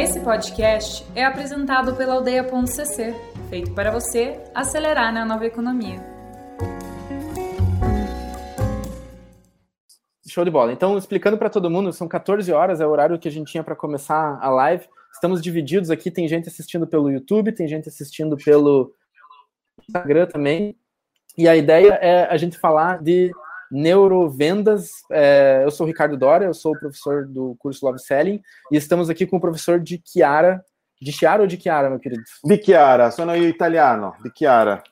Esse podcast é apresentado pela Aldeia.cc, feito para você acelerar na nova economia. Show de bola. Então, explicando para todo mundo, são 14 horas, é o horário que a gente tinha para começar a live. Estamos divididos aqui, tem gente assistindo pelo YouTube, tem gente assistindo pelo Instagram também. E a ideia é a gente falar de neurovendas. É, eu sou o Ricardo Dória, eu sou o professor do curso Love Selling, e estamos aqui com o professor de Chiara. De Chiara ou de Chiara, meu querido? De Chiara, sono italiano, de Chiara.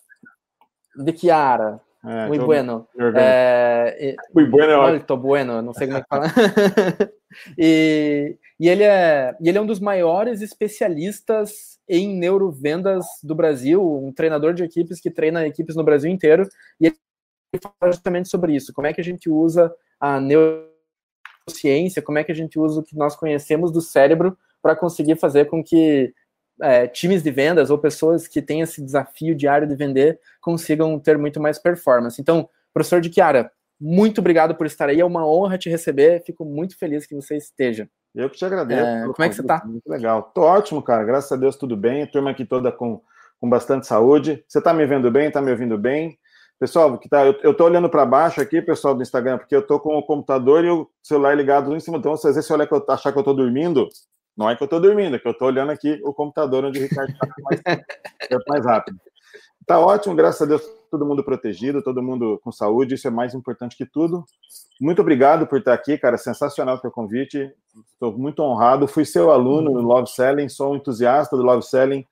De Chiara. É, Muito bueno. É, Muito bueno. Muito bueno, não sei como é que fala. e, e, ele é, e ele é um dos maiores especialistas em neurovendas do Brasil, um treinador de equipes que treina equipes no Brasil inteiro. E ele fala justamente sobre isso, como é que a gente usa a neurociência, como é que a gente usa o que nós conhecemos do cérebro para conseguir fazer com que é, times de vendas ou pessoas que têm esse desafio diário de vender consigam ter muito mais performance. Então, professor de Chiara, muito obrigado por estar aí, é uma honra te receber, fico muito feliz que você esteja. Eu que te agradeço. É, como é que você está? Muito legal. Tô ótimo, cara, graças a Deus tudo bem, a turma aqui toda com, com bastante saúde. Você está me vendo bem, está me ouvindo bem? Pessoal, que tá, eu, estou olhando para baixo aqui, pessoal do Instagram, porque eu estou com o computador e o celular ligado em cima. Então, se às vezes você olhar que eu achar que eu estou dormindo, não é que eu estou dormindo, é que eu estou olhando aqui o computador onde o Ricardo está mais, mais rápido. Tá ótimo, graças a Deus, todo mundo protegido, todo mundo com saúde, isso é mais importante que tudo. Muito obrigado por estar aqui, cara, sensacional o teu convite. Estou muito honrado. Fui seu aluno no Love Selling, sou um entusiasta do Love Selling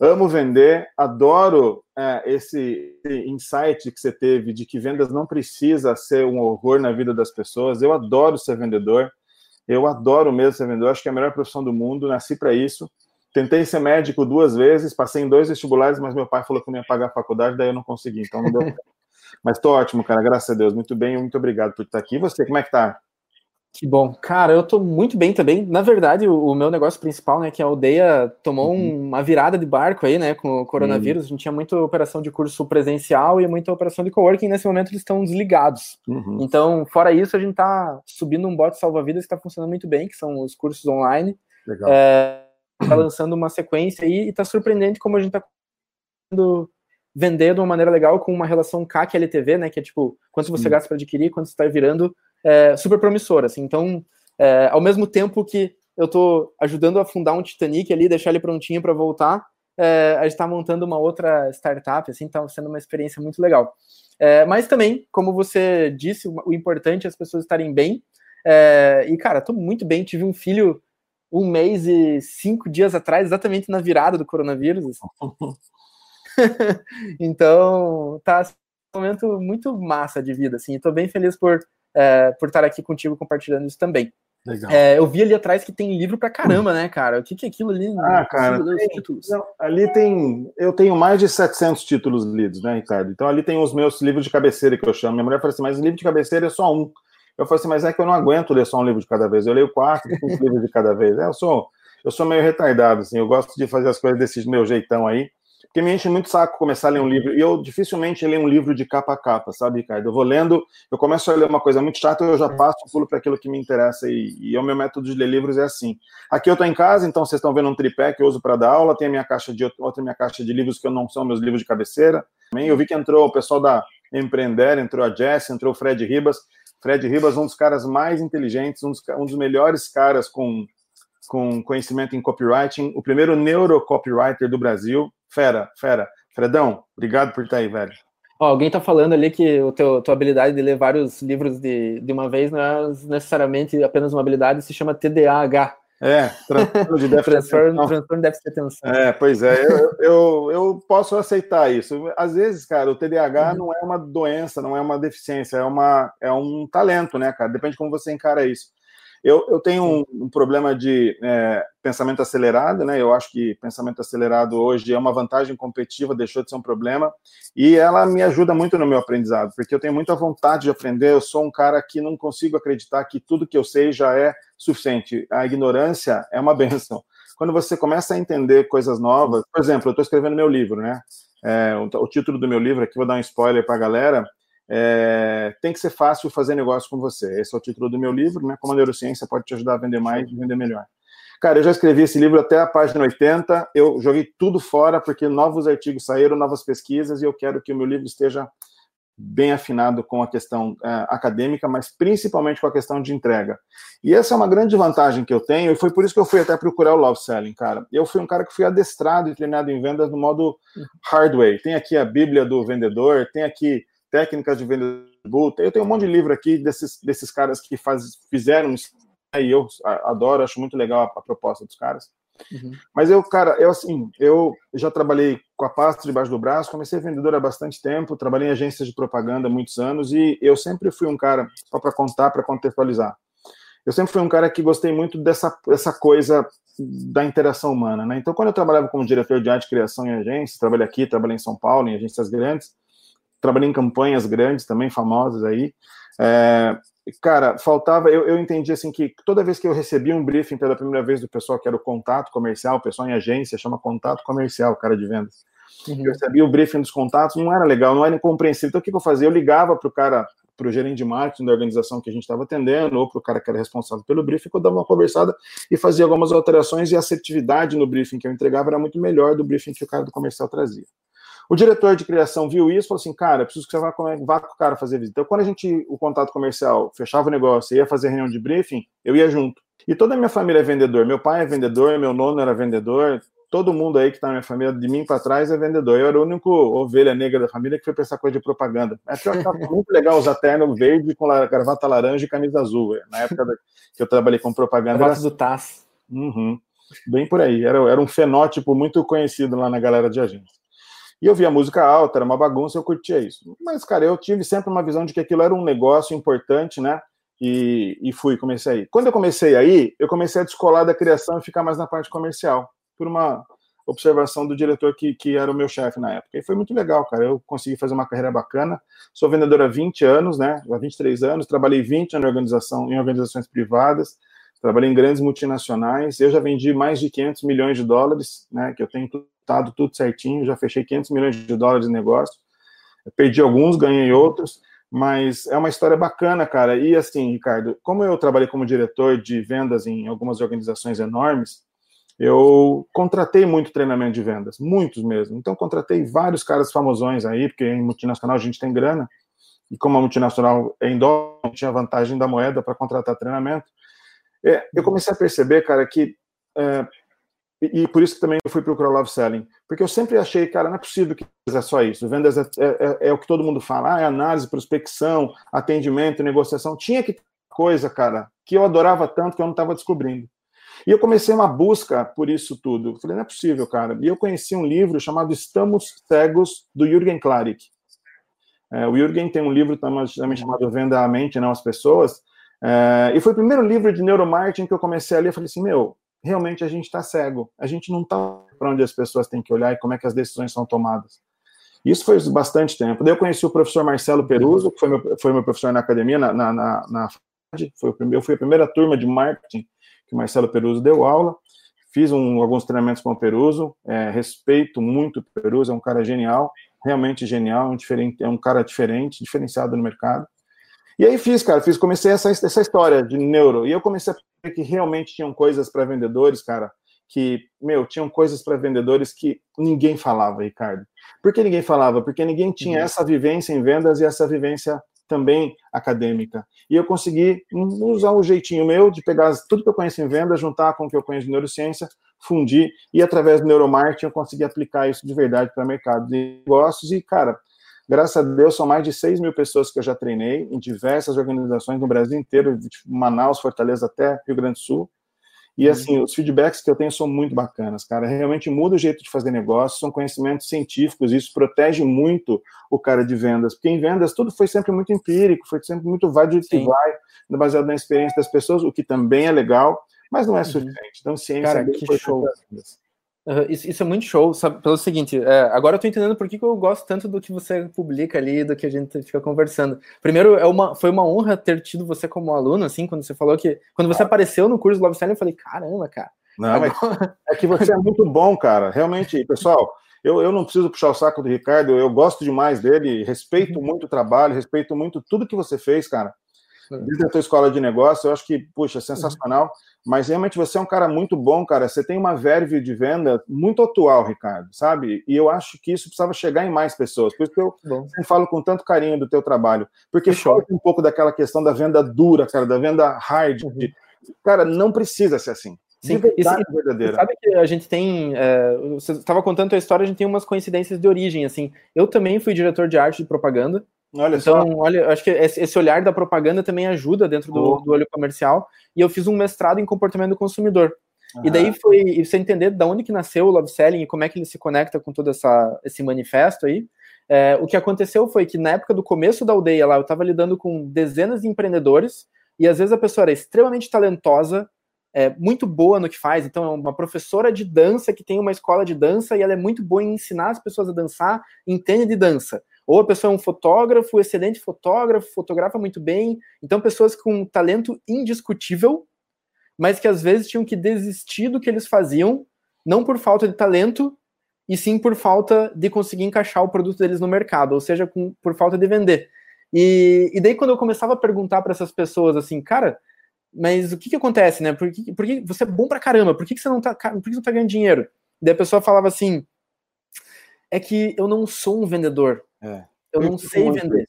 amo vender, adoro é, esse, esse, insight que você teve de que vendas não precisa ser um horror na vida das pessoas. Eu adoro ser vendedor, eu adoro mesmo ser vendedor, acho que é a melhor profissão do mundo, nasci para isso. Tentei ser médico duas vezes, passei em dois vestibulares, mas meu pai falou que não ia pagar a faculdade, daí eu não consegui, então não deu Mas estou ótimo, cara, graças a Deus, muito bem, muito obrigado por estar aqui. E você, como é que tá? Que bom. Cara, eu tô muito bem também. Na verdade, o, o meu negócio principal, né, que é a aldeia tomou uhum. uma virada de barco aí, né, com o coronavírus. Uhum. A gente tinha muita operação de curso presencial e muita operação de coworking. Nesse momento, eles estão desligados. Uhum. Então, fora isso, a gente tá subindo um bote salva-vidas que está funcionando muito bem, que são os cursos online. Legal. É, tá lançando uma sequência aí e tá surpreendente como a gente tá vender de uma maneira legal com uma relação CAC-LTV, né, que é tipo, quanto você gasta para adquirir, quanto você está virando é, super promissora. Assim. Então, é, ao mesmo tempo que eu estou ajudando a fundar um Titanic ali, deixar ele prontinho para voltar, é, a gente está montando uma outra startup, assim, está sendo uma experiência muito legal. É, mas também, como você disse, o importante é as pessoas estarem bem. É, e, cara, estou muito bem, tive um filho um mês e cinco dias atrás, exatamente na virada do coronavírus. Assim. então, tá um momento muito massa de vida, assim. Estou bem feliz por é, por estar aqui contigo compartilhando isso também. É, eu vi ali atrás que tem livro pra caramba, né, cara? O que, que é aquilo ali? Ah, cara, tem, não, ali tem. Eu tenho mais de 700 títulos lidos, né, Ricardo? Então ali tem os meus livros de cabeceira que eu chamo. Minha mulher falou assim, mas livro de cabeceira é só um. Eu falei assim, mas é que eu não aguento ler só um livro de cada vez. Eu leio quatro, cinco livros de cada vez. É, eu sou, eu sou meio retardado, assim. Eu gosto de fazer as coisas desse meu jeitão aí porque me enche muito saco começar a ler um livro. E eu dificilmente leio um livro de capa a capa, sabe, Ricardo? Eu vou lendo, eu começo a ler uma coisa muito chata, eu já é. passo, pulo para aquilo que me interessa. E, e o meu método de ler livros é assim. Aqui eu estou em casa, então vocês estão vendo um tripé que eu uso para dar aula, tem a minha caixa de outra minha caixa de livros que não são meus livros de cabeceira. Também eu vi que entrou o pessoal da Empreender, entrou a Jess, entrou o Fred Ribas. Fred Ribas, um dos caras mais inteligentes, um dos, um dos melhores caras com, com conhecimento em copywriting, o primeiro neurocopywriter do Brasil. Fera, fera. Fredão, obrigado por estar aí, velho. Ó, alguém tá falando ali que o teu, tua habilidade de ler vários livros de, de uma vez não é necessariamente apenas uma habilidade, se chama TDAH. É, transtorno de déficit transtorno, transtorno de atenção. É, pois é, eu, eu, eu, posso aceitar isso. Às vezes, cara, o TDAH uhum. não é uma doença, não é uma deficiência, é, uma, é um talento, né, cara? Depende de como você encara isso. Eu, eu tenho um, um problema de é, pensamento acelerado, né? Eu acho que pensamento acelerado hoje é uma vantagem competitiva, deixou de ser um problema, e ela me ajuda muito no meu aprendizado, porque eu tenho muita vontade de aprender. Eu sou um cara que não consigo acreditar que tudo que eu sei já é suficiente. A ignorância é uma benção. Quando você começa a entender coisas novas, por exemplo, eu estou escrevendo meu livro, né? É, o, o, título do meu livro aqui, vou dar um spoiler para a galera, é, tem que ser fácil fazer negócio com você. Esse é o título do meu livro, né? Como a neurociência pode te ajudar a vender mais e vender melhor. Cara, eu já escrevi esse livro até a página 80, eu joguei tudo fora, porque novos artigos saíram, novas pesquisas, e eu quero que o meu livro esteja bem afinado com a questão é, acadêmica, mas principalmente com a questão de entrega. E essa é uma grande vantagem que eu tenho, e foi por isso que eu fui até procurar o Love Selling, cara. Eu fui um cara que fui adestrado e treinado em vendas no modo hard way. Tem aqui a Bíblia do vendedor, tem aqui técnicas de vendedor, eu tenho um monte de livro aqui desses, desses caras que faz, fizeram isso, e eu adoro, acho muito legal a, a proposta dos caras. Uhum. Mas eu, cara, eu assim, eu já trabalhei com a pasta debaixo do braço, comecei vendedor há bastante tempo, trabalhei em agências de propaganda há muitos anos e eu sempre fui um cara, só para contar, para contextualizar, eu sempre fui um cara que gostei muito dessa, dessa coisa da interação humana, né? Então, quando eu trabalhava como diretor de arte e criação em agências, trabalhei aqui, trabalhei em São Paulo, em agências grandes, trabalhei em campanhas grandes também, famosas aí, é, cara, faltava, eu, eu entendi assim que toda vez que eu recebia um briefing pela primeira vez do pessoal que era o contato comercial, o pessoal em agência chama contato comercial, cara de vendas. Uhum. Eu recebia o briefing dos contatos, não era legal, não era incompreensível. Então o que, que eu fazia? Eu ligava para o cara, para o gerente de marketing da organização que a gente estava atendendo, ou para o cara que era responsável pelo briefing, eu dava uma conversada e fazia algumas alterações e a assertividade no briefing que eu entregava era muito melhor do briefing que o cara do comercial trazia. O diretor de criação viu isso e falou assim: cara, preciso que você vá, vá com o cara fazer visita. Então, quando a gente, o contato comercial, fechava o negócio e ia fazer reunião de briefing, eu ia junto. E toda a minha família é vendedor. Meu pai é vendedor, meu nono era vendedor, todo mundo aí que está na minha família, de mim para trás, é vendedor. Eu era o único ovelha negra da família que foi pensar coisa de propaganda. É pior que muito legal usar terno verde com gravata laranja e camisa azul. Na época que eu trabalhei com propaganda. Gravata do TAS. Uhum. Bem por aí. Era, era um fenótipo muito conhecido lá na galera de agência. E eu via música alta, era uma bagunça, eu curtia isso. Mas, cara, eu tive sempre uma visão de que aquilo era um negócio importante, né? E, e fui, comecei aí. Quando eu comecei aí, eu comecei a descolar da criação e ficar mais na parte comercial, por uma observação do diretor que, que era o meu chefe na época. E foi muito legal, cara. Eu consegui fazer uma carreira bacana. Sou vendedor há 20 anos, né? Há 23 anos, trabalhei 20 anos em, organização, em organizações privadas, trabalhei em grandes multinacionais. Eu já vendi mais de 500 milhões de dólares, né? Que eu tenho resultado, tudo certinho, já fechei 500 milhões de dólares de negócio. Eu perdi alguns, ganhei outros, mas é uma história bacana, cara. E assim, Ricardo, como eu trabalhei como diretor de vendas em algumas organizações enormes, eu contratei muito treinamento de vendas, muitos mesmo. Então, contratei vários caras famosões aí, porque em multinacional a gente tem grana, e como a multinacional é em dólar, tinha vantagem da moeda para contratar treinamento. É, eu comecei a perceber, cara, que é, e, e, por isso que também eu fui procurar Love Selling. Porque eu sempre achei, cara, não é possível que é só isso. Vendas é, é, é, é o que todo mundo fala. Ah, é análise, prospecção, atendimento, negociação. Tinha que ter coisa, cara, que eu adorava tanto que eu não estava descobrindo. E eu comecei uma busca por isso tudo. falei, não é possível, cara. E eu conheci um livro chamado Estamos Cegos, do Jürgen Klarik. É, o Jürgen tem um livro também chamado Venda a Mente, não as Pessoas. É, e foi o primeiro livro de neuromarketing que eu comecei a ler. Eu falei assim, meu, realmente a gente está cego. A gente não está para onde as pessoas têm que olhar e como é que as decisões são tomadas. Isso foi bastante tempo. Daí eu conheci o professor Marcelo Peruso, que foi meu, foi meu professor na academia, na, na, na, na foi o primeiro, eu fui a primeira turma de marketing que o Marcelo Peruso deu aula. Fiz um, alguns treinamentos com o Peruso, é, respeito muito o Peruso, é um cara genial, realmente genial, um diferente, é um cara diferente, diferenciado no mercado. E aí fiz, cara, fiz, comecei essa, essa história de neuro, e eu comecei a ver que realmente tinham coisas para vendedores, cara, que, meu, tinham coisas para vendedores que ninguém falava, Ricardo. Por que ninguém falava? Porque ninguém tinha uhum. essa vivência em vendas e essa vivência também acadêmica. E eu consegui usar o jeitinho meu de pegar tudo que eu conheço em venda, juntar com o que eu conheço de neurociência, fundir, e através do neuromarketing eu consegui aplicar isso de verdade para o mercado de negócios. E, cara, Graças a Deus, são mais de 6 mil pessoas que eu já treinei em diversas organizações no Brasil inteiro, de Manaus, Fortaleza até Rio Grande do Sul. E, uhum. assim, os feedbacks que eu tenho são muito bacanas, cara. Realmente muda o jeito de fazer negócio, são conhecimentos científicos, isso protege muito o cara de vendas, porque em vendas tudo foi sempre muito empírico, foi sempre muito vai de que vai, baseado na experiência das pessoas, o que também é legal, mas não é uhum. suficiente. Então, ciência cara, é que show. Uhum, isso, isso, é muito show, sabe? Pelo seguinte, é, agora eu tô entendendo por que, que, eu gosto tanto do que você publica ali, do que a gente fica conversando. Primeiro, é uma, foi uma honra ter tido você como aluno, assim, quando você falou que. Quando você ah. apareceu no curso do Love Selling, eu falei, caramba, cara. Não, agora... é que você é muito bom, cara. Realmente, pessoal, eu, eu não preciso puxar o saco do Ricardo, eu gosto demais dele, respeito uhum. muito o trabalho, respeito muito tudo que você fez, cara. Desde a tua escola de negócio, eu acho que, puxa, sensacional. Uhum. Mas realmente você é um cara muito bom, cara. Você tem uma verve de venda muito atual, Ricardo, sabe? E eu acho que isso precisava chegar em mais pessoas. Por isso que eu sempre falo com tanto carinho do teu trabalho. Porque falta um pouco daquela questão da venda dura, cara, da venda hard. Uhum. Cara, não precisa ser assim. Sim, verdade, e, verdadeira. Sabe que a gente tem. É, você estava contando a história, a gente tem umas coincidências de origem. Assim, eu também fui diretor de arte de propaganda. Olha então, só. olha, acho que esse olhar da propaganda também ajuda dentro do, do olho comercial. E eu fiz um mestrado em comportamento do consumidor. E daí foi e você entender de onde que nasceu o love selling e como é que ele se conecta com todo essa, esse manifesto aí. É, o que aconteceu foi que na época do começo da aldeia lá, eu estava lidando com dezenas de empreendedores e às vezes a pessoa era extremamente talentosa, é, muito boa no que faz. Então, é uma professora de dança que tem uma escola de dança e ela é muito boa em ensinar as pessoas a dançar, entende de dança. Ou a pessoa é um fotógrafo, excelente fotógrafo, fotografa muito bem. Então, pessoas com talento indiscutível, mas que às vezes tinham que desistir do que eles faziam, não por falta de talento, e sim por falta de conseguir encaixar o produto deles no mercado, ou seja, com, por falta de vender. E, e daí, quando eu começava a perguntar para essas pessoas assim, cara, mas o que, que acontece, né? Por que, por que você é bom pra caramba? Por que, que você não tá, por que você não tá ganhando dinheiro? Daí a pessoa falava assim: é que eu não sou um vendedor. É. Eu não sei vender.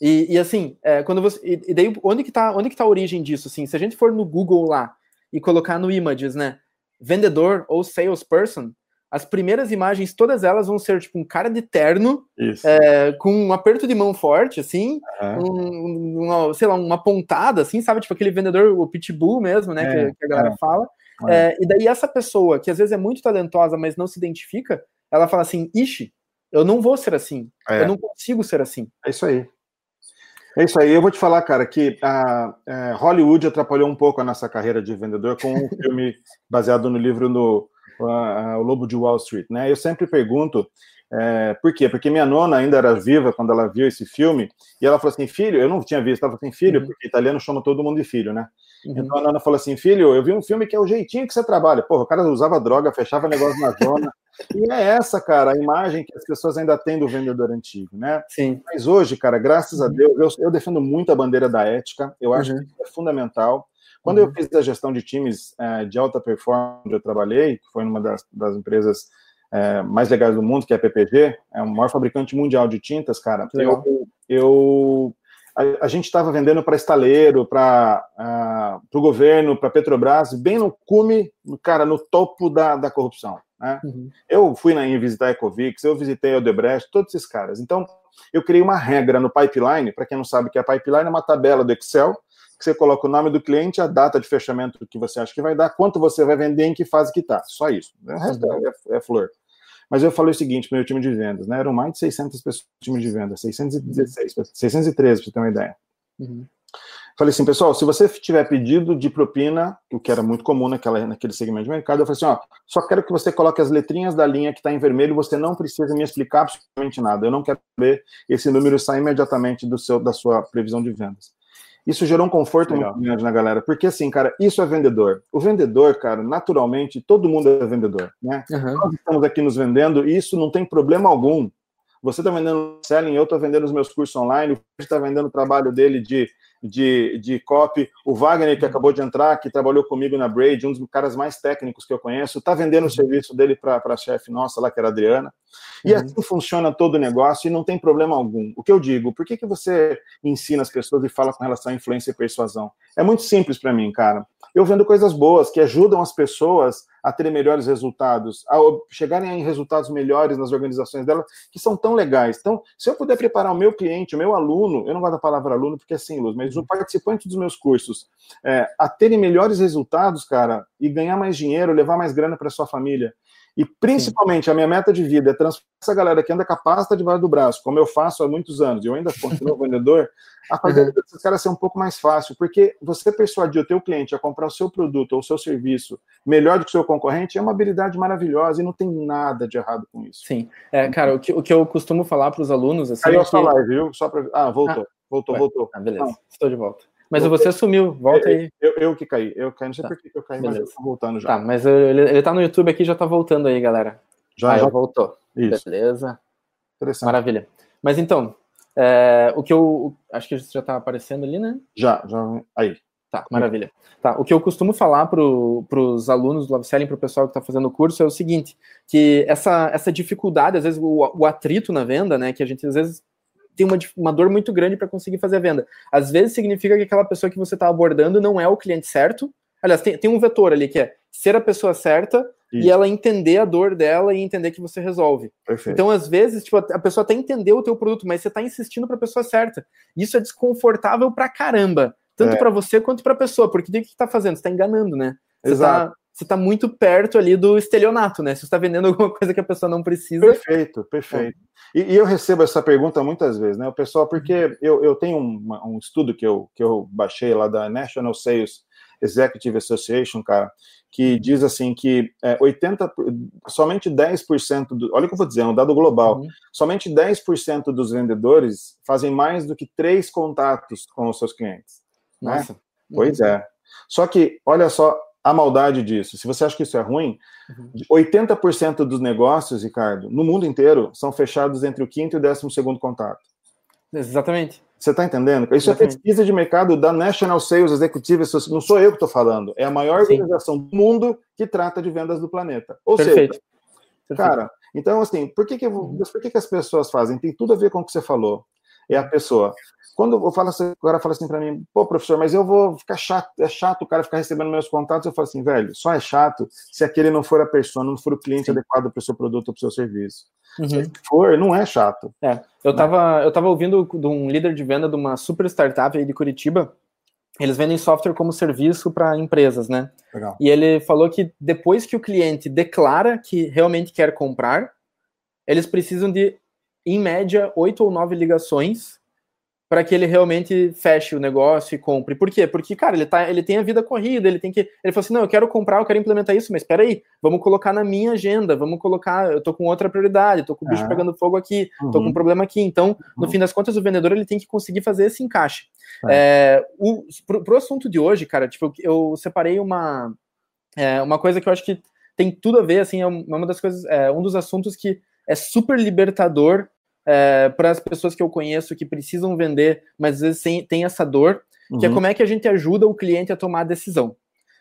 E, e assim, é, quando você. E, daí, onde que, tá, onde que tá a origem disso? Assim, se a gente for no Google lá e colocar no Images, né? Vendedor ou salesperson, as primeiras imagens, todas elas vão ser tipo um cara de terno, é, com um aperto de mão forte, assim, uhum. um, uma, sei lá, uma pontada, assim, sabe? Tipo aquele vendedor, o pitbull mesmo, né? É, que, que, a galera é. fala. É. é. e daí essa pessoa, que às vezes é muito talentosa, mas não se identifica, ela fala assim, ixi, eu não vou ser assim, é. eu não consigo ser assim. É isso aí. É isso aí. Eu vou te falar, cara, que a, a Hollywood atrapalhou um pouco a nossa carreira de vendedor com um filme baseado no livro no o Lobo de Wall Street, né? Eu sempre pergunto é, por quê? Porque minha nona ainda era viva quando ela viu esse filme, e ela falou assim: filho, eu não tinha visto, ela falou assim: filho, uhum. porque italiano chama todo mundo de filho, né? Uhum. Então a nona falou assim: filho, eu vi um filme que é o jeitinho que você trabalha. Porra, o cara usava droga, fechava negócio na zona. E é essa, cara, a imagem que as pessoas ainda têm do vendedor antigo, né? Sim. Mas hoje, cara, graças uhum. a Deus, eu, eu, defendo muito a bandeira da ética, eu acho uhum. que é fundamental. Quando uhum. eu fiz a gestão de times é, de alta performance, onde eu trabalhei, que foi numa das, das empresas é, mais legais do mundo, que é a PPG, é o maior fabricante mundial de tintas, cara. Eu, eu, a, a gente estava vendendo para estaleiro, para uh, o governo, para Petrobras, bem no cume, cara, no topo da, da corrupção. Né? Uhum. Eu fui na, visitar a Ecovix, eu visitei a Odebrecht, todos esses caras. Então, eu criei uma regra no pipeline, para quem não sabe que a pipeline é uma tabela do Excel, que você coloca o nome do cliente, a data de fechamento que você acha que vai dar, quanto você vai vender, em que fase que está. Só isso. O resto uhum. é, é, flor. Mas eu falei o seguinte para o meu time de vendas, né? Eram mais de 600 pessoas no time de vendas, 616, 613, para você ter uma ideia. Uhum. Falei assim, pessoal, se você tiver pedido de propina, o que era muito comum naquela, naquele segmento de mercado, eu falei assim, ó, só quero que você coloque as letrinhas da linha que está em vermelho, você não precisa me explicar absolutamente nada. Eu não quero ver esse número sair imediatamente do seu, da sua previsão de vendas. Isso gerou um conforto Legal. muito grande na galera, porque assim, cara, isso é vendedor. O vendedor, cara, naturalmente, todo mundo é vendedor, né? Uhum. Nós estamos aqui nos vendendo e isso não tem problema algum. Você está vendendo selling, eu estou vendendo os meus cursos online, o está vendendo o trabalho dele de de, de copy. O Wagner, que acabou de entrar, que trabalhou comigo na Braid, um dos caras mais técnicos que eu conheço, está vendendo o serviço dele para a chefe nossa lá, que era a Adriana. E uhum. assim funciona todo o negócio e não tem problema algum. O que eu digo, por que, que você ensina as pessoas e fala com relação à influência e persuasão? É muito simples para mim, cara. Eu vendo coisas boas que ajudam as pessoas a terem melhores resultados, a chegarem em resultados melhores nas organizações dela, que são tão legais. Então, se eu puder preparar o meu cliente, o meu aluno, eu não gosto da palavra aluno porque é assim, Luz, mas o participante dos meus cursos, é, a terem melhores resultados, cara, e ganhar mais dinheiro, levar mais grana para sua família, e principalmente a minha meta de vida é transformar essa galera que anda a pasta debaixo do braço, como eu faço há muitos anos, e eu ainda continuo vendedor, a fazer uhum. esses caras ser um pouco mais fácil, porque você persuadir o teu cliente a comprar o seu produto ou o seu serviço melhor do que o seu concorrente é uma habilidade maravilhosa e não tem nada de errado com isso. Sim. É, cara, o que, o que eu costumo falar para os alunos... Assim, Aí eu é que... live, viu? Só pra... Ah, voltou, ah, voltou, voltou. Ah, beleza, não. estou de volta. Mas você sumiu, volta aí. Eu, eu, que caí, eu caí, não sei tá. por que eu caí, Beleza. mas eu tô voltando já. Tá, mas ele, ele tá no YouTube aqui já tá voltando aí, galera. Já, ah, já voltou. Isso. Beleza. Maravilha. Mas então, É, o que eu. Acho que já está aparecendo ali, né? Já, já. Aí. Tá, maravilha. Tá, o que eu costumo falar para os alunos do Love Selling, para o pessoal que está fazendo o curso, é o seguinte: que essa, essa dificuldade, às vezes, o, o atrito na venda, né? Que a gente às vezes tem uma, uma dor muito grande para conseguir fazer a venda. Às vezes significa que aquela pessoa que você está abordando não é o cliente certo. Aliás, tem, tem um vetor ali que é ser a pessoa certa Isso. e ela entender a dor dela e entender que você resolve. Perfeito. Então, às vezes, tipo, a pessoa até entendeu o teu produto, mas você está insistindo para a pessoa certa. Isso é desconfortável pra caramba, tanto é. para você quanto para a pessoa, porque o que está fazendo? Você está enganando, né? Você está você está muito perto ali do estelionato, né? Você está vendendo alguma coisa que a pessoa não precisa. Perfeito, perfeito. É. E, e, eu recebo essa pergunta muitas vezes, né? O pessoal, porque eu, eu tenho um, um estudo que eu, que eu baixei lá da National Sales Executive Association, cara, que diz assim que é, 80, somente 10% do, olha o que eu vou dizer, é um dado global, uhum. somente 10% dos vendedores fazem mais do que três contatos com os seus clientes. Né? Nossa. Né? Pois uhum. é. Só que, olha só, a maldade disso. Se você acha que isso é ruim, uhum. 80% dos negócios, Ricardo, no mundo inteiro, são fechados entre o quinto e o décimo segundo contato. Exatamente. Você está entendendo? Isso é Exatamente. é pesquisa de mercado da National Sales Executive. Não sou eu que estou falando. É a maior Sim. organização do mundo que trata de vendas do planeta. Ou Perfeito. seja, Perfeito. cara, então assim, por que, que, uhum. por que, que as pessoas fazem? Tem tudo a ver com o que você falou. É a pessoa. Quando eu falo assim, o cara fala assim para mim, pô, professor, mas eu vou ficar chato, é chato o cara ficar recebendo meus contatos. Eu falo assim, velho, só é chato se aquele não for a pessoa, não for o cliente Sim. adequado para o seu produto ou para o seu serviço. Uhum. Se for, não é chato. É, eu estava eu tava ouvindo de um líder de venda de uma super startup aí de Curitiba. Eles vendem software como serviço para empresas, né? Legal. E ele falou que depois que o cliente declara que realmente quer comprar, eles precisam de, em média, oito ou nove ligações para que ele realmente feche o negócio e compre. Por quê? Porque, cara, ele, tá, ele tem a vida corrida, ele tem que. Ele falou assim: não, eu quero comprar, eu quero implementar isso, mas espera aí, vamos colocar na minha agenda, vamos colocar. Eu tô com outra prioridade, tô com o bicho ah. pegando fogo aqui, uhum. tô com um problema aqui. Então, no uhum. fim das contas, o vendedor ele tem que conseguir fazer esse encaixe. É. É, o, pro, pro assunto de hoje, cara, tipo, eu separei uma, é, uma coisa que eu acho que tem tudo a ver, assim, é uma das coisas, é um dos assuntos que é super libertador é, para as pessoas que eu conheço que precisam vender, mas às vezes tem, tem essa dor, uhum. que é uhum. como é que a gente ajuda o cliente a tomar a decisão.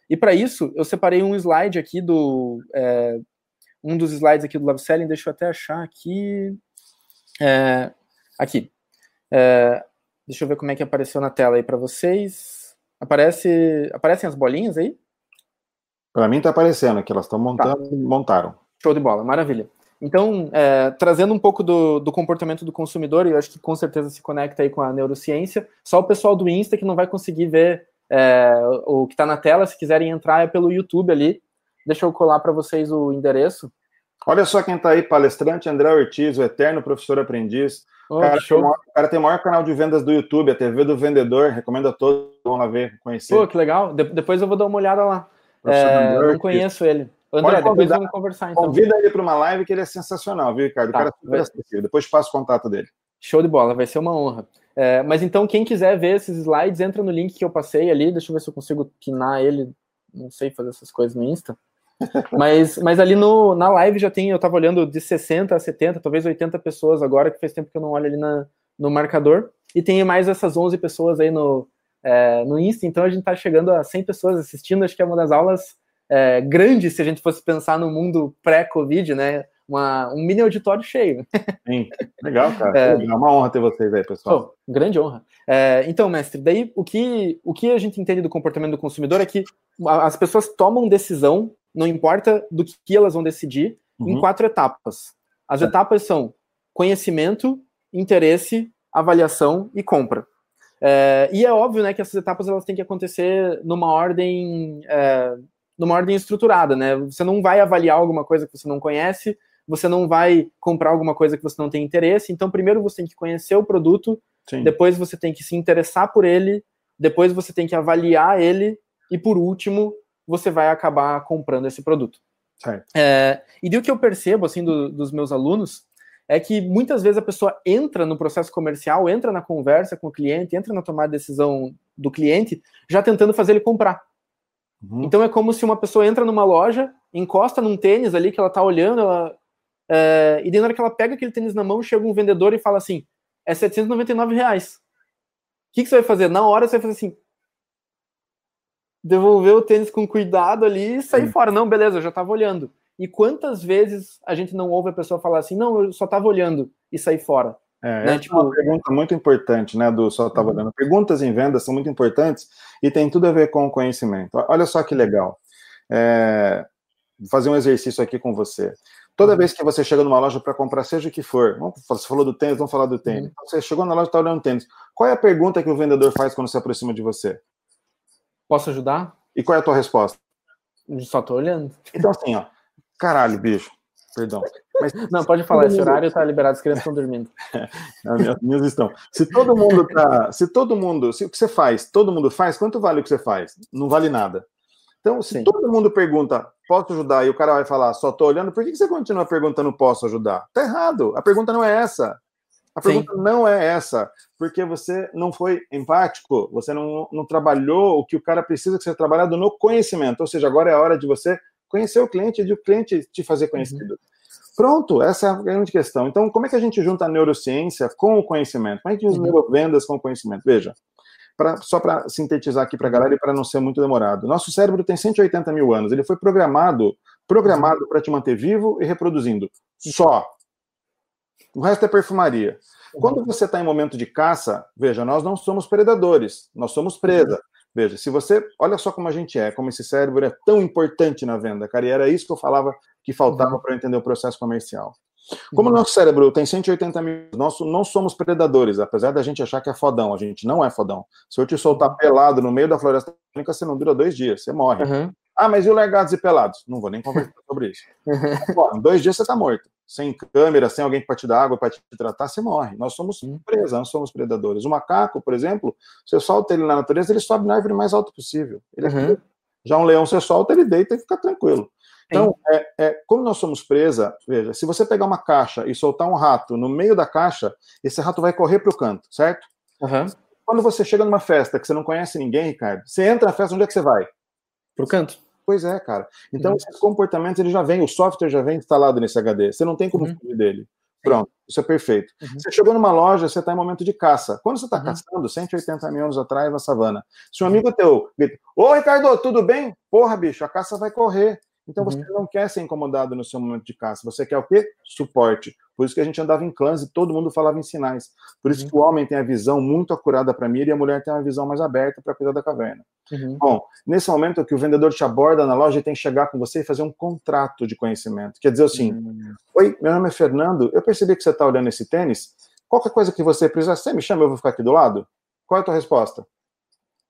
E para isso, eu separei um slide aqui do. É, um dos slides aqui do Love Selling, deixa eu até achar aqui. É, aqui. É, deixa eu ver como é que apareceu na tela aí para vocês. Aparece, aparecem as bolinhas aí? Para mim está aparecendo que elas estão montando, tá. montaram. Show de bola, maravilha. Então, é, trazendo um pouco do, do, comportamento do consumidor, e eu acho que com certeza se conecta aí com a neurociência, só o pessoal do Insta que não vai conseguir ver é, o que está na tela, se quiserem entrar é pelo YouTube ali. Deixa eu colar para vocês o endereço. Olha só quem está aí, palestrante André Ortiz, o eterno professor aprendiz. Oh, o, cara maior, o cara tem o maior canal de vendas do YouTube, a TV do Vendedor, recomendo a todos, vão lá ver, conhecer. Pô, que legal, de depois eu vou dar uma olhada lá. É, não conheço ele. André, depois vamos conversar então. Convida ele para uma live que ele é sensacional, viu, Ricardo? Tá, o cara é super acessível. Depois passa o contato dele. Show de bola, vai ser uma honra. É, mas então, quem quiser ver esses slides, entra no link que eu passei ali. Deixa eu ver se eu consigo pinar ele. Não sei fazer essas coisas no Insta. mas, mas ali no, na live já tem, eu estava olhando de 60 a 70, talvez 80 pessoas agora, que faz tempo que eu não olho ali na, no marcador. E tem mais essas 11 pessoas aí no, é, no Insta, então a gente está chegando a 100 pessoas assistindo. Acho que é uma das aulas é, grande se a gente fosse pensar no mundo pré-Covid, né? Uma, um mini auditório cheio. Sim, legal, cara. É, é uma honra ter vocês aí, pessoal. Oh, grande honra. É, então, mestre, daí o que, o que a gente entende do comportamento do consumidor é que as pessoas tomam decisão, não importa do que elas vão decidir, uhum. em quatro etapas. As é. etapas são conhecimento, interesse, avaliação e compra. É, e é óbvio né, que essas etapas elas têm que acontecer numa ordem é, numa ordem estruturada, né? Você não vai avaliar alguma coisa que você não conhece, você não vai comprar alguma coisa que você não tem interesse. Então, primeiro você tem que conhecer o produto, Sim. depois você tem que se interessar por ele, depois você tem que avaliar ele e, por último, você vai acabar comprando esse produto. É, e do que eu percebo assim do, dos meus alunos é que muitas vezes a pessoa entra no processo comercial, entra na conversa com o cliente, entra na tomada de decisão do cliente, já tentando fazer ele comprar. Uhum. Então é como se uma pessoa entra numa loja, encosta num tênis ali que ela tá olhando, ela, é, e daí na hora que ela pega aquele tênis na mão, chega um vendedor e fala assim: é 799 reais. O que, que você vai fazer? Na hora você vai fazer assim, devolver o tênis com cuidado ali e sair fora. Não, beleza, eu já estava olhando. E quantas vezes a gente não ouve a pessoa falar assim, não, eu só estava olhando e sair fora? É, né? tipo, é uma pergunta muito importante, né, do só estava uhum. olhando. Perguntas em vendas são muito importantes e tem tudo a ver com o conhecimento. Olha só que legal. É, vou fazer um exercício aqui com você. Toda uhum. vez que você chega numa loja para comprar, seja o que for, você falou do tênis, vamos falar do tênis. Uhum. Você chegou na loja e está olhando tênis. Qual é a pergunta que o vendedor faz quando se aproxima de você? Posso ajudar? E qual é a tua resposta? Só tô olhando. Então, assim, ó. Caralho, bicho. Perdão. Mas, não, pode falar, esse horário está liberado, as crianças estão dormindo. As minhas estão. Se todo mundo tá. Se todo mundo. Se o que você faz, todo mundo faz, quanto vale o que você faz? Não vale nada. Então, se Sim. todo mundo pergunta, posso ajudar? E o cara vai falar, só estou olhando, por que você continua perguntando, posso ajudar? Tá errado. A pergunta não é essa. A pergunta Sim. não é essa, porque você não foi empático, você não, não trabalhou o que o cara precisa que seja trabalhado no conhecimento. Ou seja, agora é a hora de você conhecer o cliente e de o cliente te fazer uhum. conhecido. Uhum. Pronto, essa é a grande questão. Então, como é que a gente junta a neurociência com o conhecimento? Como é que uhum. neurovendas com o conhecimento? Veja, pra, só para sintetizar aqui para a galera e para não ser muito demorado. Nosso cérebro tem 180 mil anos, ele foi programado programado para te manter vivo e reproduzindo. Só. O resto é perfumaria. Quando uhum. você está em momento de caça, veja, nós não somos predadores, nós somos presa. Uhum. Veja, se você. Olha só como a gente é, como esse cérebro é tão importante na venda, cara, e era isso que eu falava que faltava uhum. para entender o processo comercial. Como o nosso cérebro tem 180 mil, nós não somos predadores, apesar da gente achar que é fodão, a gente não é fodão. Se eu te soltar pelado no meio da floresta, você não dura dois dias, você morre. Uhum. Ah, mas e o largados e pelados? Não vou nem conversar sobre isso. Bom, em dois dias você está morto sem câmera, sem alguém para te dar água, para te tratar, você morre. Nós somos presa, nós somos predadores. O macaco, por exemplo, você solta ele na natureza, ele sobe na árvore mais alta possível. É uhum. Já um leão, você solta, ele deita e fica tranquilo. Então, é, é, como nós somos presa, veja, se você pegar uma caixa e soltar um rato no meio da caixa, esse rato vai correr para o canto, certo? Uhum. Quando você chega numa festa que você não conhece ninguém, Ricardo, você entra na festa, onde é que você vai? Para o canto. Pois é, cara. Então, uhum. esses comportamentos, ele já vem, o software já vem instalado nesse HD. Você não tem como uhum. fugir dele. Pronto, isso é perfeito. Uhum. Você chegou numa loja, você está em momento de caça. Quando você está uhum. caçando, 180 mil anos atrás na savana, se um uhum. amigo teu grita, ô Ricardo, tudo bem? Porra, bicho, a caça vai correr. Então você uhum. não quer ser incomodado no seu momento de caça. Você quer o quê? Suporte. Por isso que a gente andava em clãs e todo mundo falava em sinais. Por isso uhum. que o homem tem a visão muito acurada para mira e a mulher tem uma visão mais aberta para cuidar da caverna. Uhum. Bom, nesse momento que o vendedor te aborda na loja, ele tem que chegar com você e fazer um contrato de conhecimento. Quer dizer assim. Oi, meu nome é Fernando, eu percebi que você está olhando esse tênis. Qualquer coisa que você precisar, você me chama, eu vou ficar aqui do lado? Qual é a tua resposta?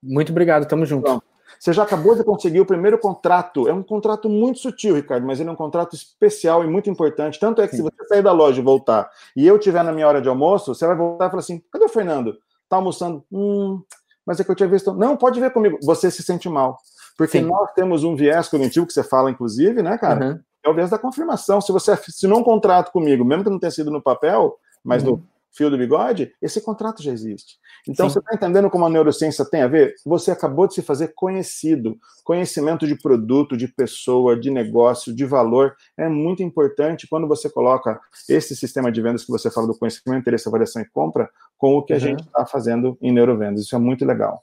Muito obrigado, tamo junto. Pronto. Você já acabou de conseguir o primeiro contrato. É um contrato muito sutil, Ricardo, mas ele é um contrato especial e muito importante. Tanto é que Sim. se você sair da loja e voltar e eu tiver na minha hora de almoço, você vai voltar e falar assim: cadê o Fernando? Tá almoçando? Hum, mas é que eu tinha visto. Não, pode ver comigo. Você se sente mal. Porque Sim. nós temos um viés cognitivo que você fala, inclusive, né, cara? Uhum. É o viés da confirmação. Se você assinou um contrato comigo, mesmo que não tenha sido no papel, mas uhum. no fio do bigode, esse contrato já existe. Então, Sim. você está entendendo como a neurociência tem a ver? Você acabou de se fazer conhecido. Conhecimento de produto, de pessoa, de negócio, de valor. É muito importante quando você coloca esse sistema de vendas que você fala do conhecimento, interesse, avaliação e compra com o que a uhum. gente está fazendo em neurovendas. Isso é muito legal.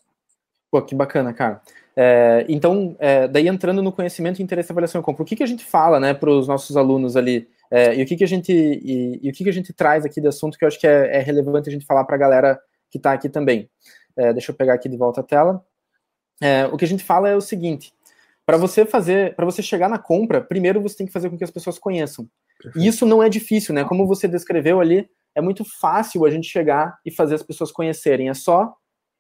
Pô, que bacana, cara. É, então, é, daí entrando no conhecimento, interesse, avaliação e compra, o que, que a gente fala né, para os nossos alunos ali? É, e o que, que a gente e, e, o que, que a gente traz aqui de assunto que eu acho que é, é relevante a gente falar para a galera que está aqui também. É, deixa eu pegar aqui de volta a tela. É, o que a gente fala é o seguinte: para você fazer, para você chegar na compra, primeiro você tem que fazer com que as pessoas conheçam. E isso não é difícil, né? Como você descreveu ali, é muito fácil a gente chegar e fazer as pessoas conhecerem. É só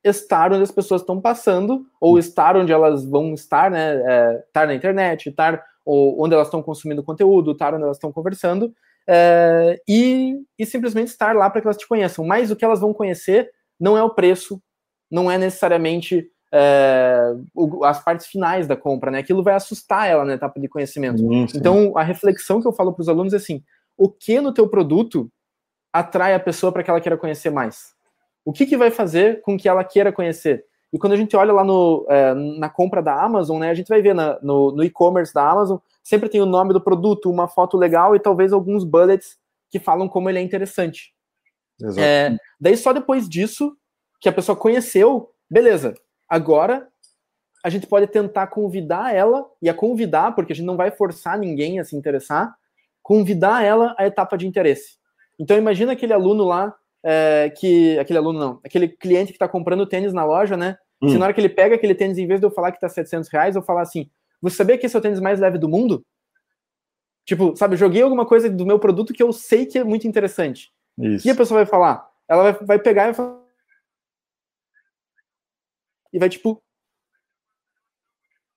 estar onde as pessoas estão passando, ou estar onde elas vão estar, né? É, estar na internet, estar ou onde elas estão consumindo conteúdo, estar onde elas estão conversando, é, e, e simplesmente estar lá para que elas te conheçam. Mas o que elas vão conhecer não é o preço, não é necessariamente o, as partes finais da compra, né? Aquilo vai assustar ela na etapa de conhecimento. Sim, sim. Então, a reflexão que eu falo para os alunos é assim: o que no teu produto atrai a pessoa para que ela queira conhecer mais? O que, que vai fazer com que ela queira conhecer? E quando a gente olha lá no, é, na compra da Amazon, né, a gente vai ver na, no, no e-commerce da Amazon, sempre tem o nome do produto, uma foto legal e talvez alguns bullets que falam como ele é interessante. É, daí só depois disso que a pessoa conheceu, beleza. Agora a gente pode tentar convidar ela e a convidar, porque a gente não vai forçar ninguém a se interessar, convidar ela à etapa de interesse. Então imagina aquele aluno lá é, que aquele aluno não, aquele cliente que está comprando tênis na loja, né? Hum. Se na hora que ele pega aquele tênis, em vez de eu falar que está 700 reais, eu falar assim: você sabia que esse é o tênis mais leve do mundo? Tipo, sabe, joguei alguma coisa do meu produto que eu sei que é muito interessante. Isso. E a pessoa vai falar? Ela vai, vai pegar e vai falar. E vai, tipo,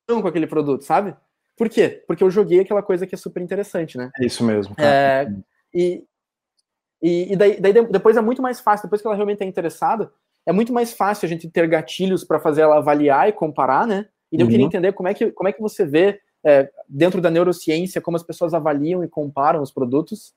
com aquele produto, sabe? Por quê? Porque eu joguei aquela coisa que é super interessante, né? É isso mesmo. É, e e, e daí, daí, depois é muito mais fácil, depois que ela realmente é interessada, é muito mais fácil a gente ter gatilhos para fazer ela avaliar e comparar, né? E eu uhum. queria entender como é que, como é que você vê, é, dentro da neurociência, como as pessoas avaliam e comparam os produtos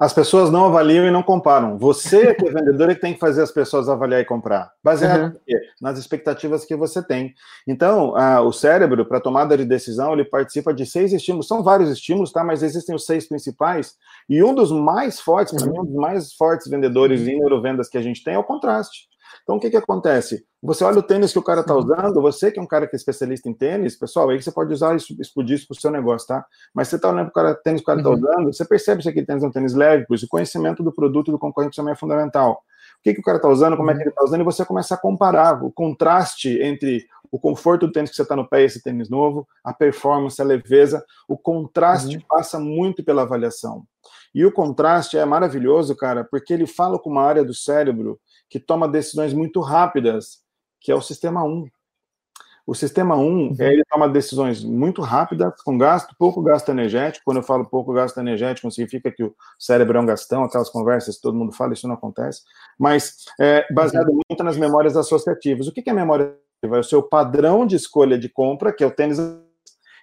as pessoas não avaliam e não comparam. Você, que é vendedor, é que tem que fazer as pessoas avaliar e comprar, baseado uhum. nas expectativas que você tem. Então, o cérebro, para tomada de decisão, ele participa de seis estímulos. São vários estímulos, tá? Mas existem os seis principais. E um dos mais fortes, para uhum. mim, um dos mais fortes vendedores em neurovendas que a gente tem é o contraste. Então, o que, que acontece? Você olha o tênis que o cara está uhum. usando, você que é um cara que é especialista em tênis, pessoal, aí você pode usar isso, explodir isso para o seu negócio, tá? Mas você está olhando o cara, tênis que o cara está uhum. usando, você percebe se aquele tênis é um tênis leve, pois o conhecimento do produto do concorrente também é fundamental. O que, que o cara está usando, como é que ele está usando, e você começa a comparar o contraste entre o conforto do tênis que você está no pé e esse tênis novo, a performance, a leveza, o contraste uhum. passa muito pela avaliação. E o contraste é maravilhoso, cara, porque ele fala com uma área do cérebro que toma decisões muito rápidas que é o sistema 1. O sistema 1, uhum. ele toma decisões muito rápidas, com gasto, pouco gasto energético. Quando eu falo pouco gasto energético, significa que o cérebro é um gastão, aquelas conversas que todo mundo fala, isso não acontece. Mas é baseado uhum. muito nas memórias associativas. O que é memória associativa? É o seu padrão de escolha de compra, que é o tênis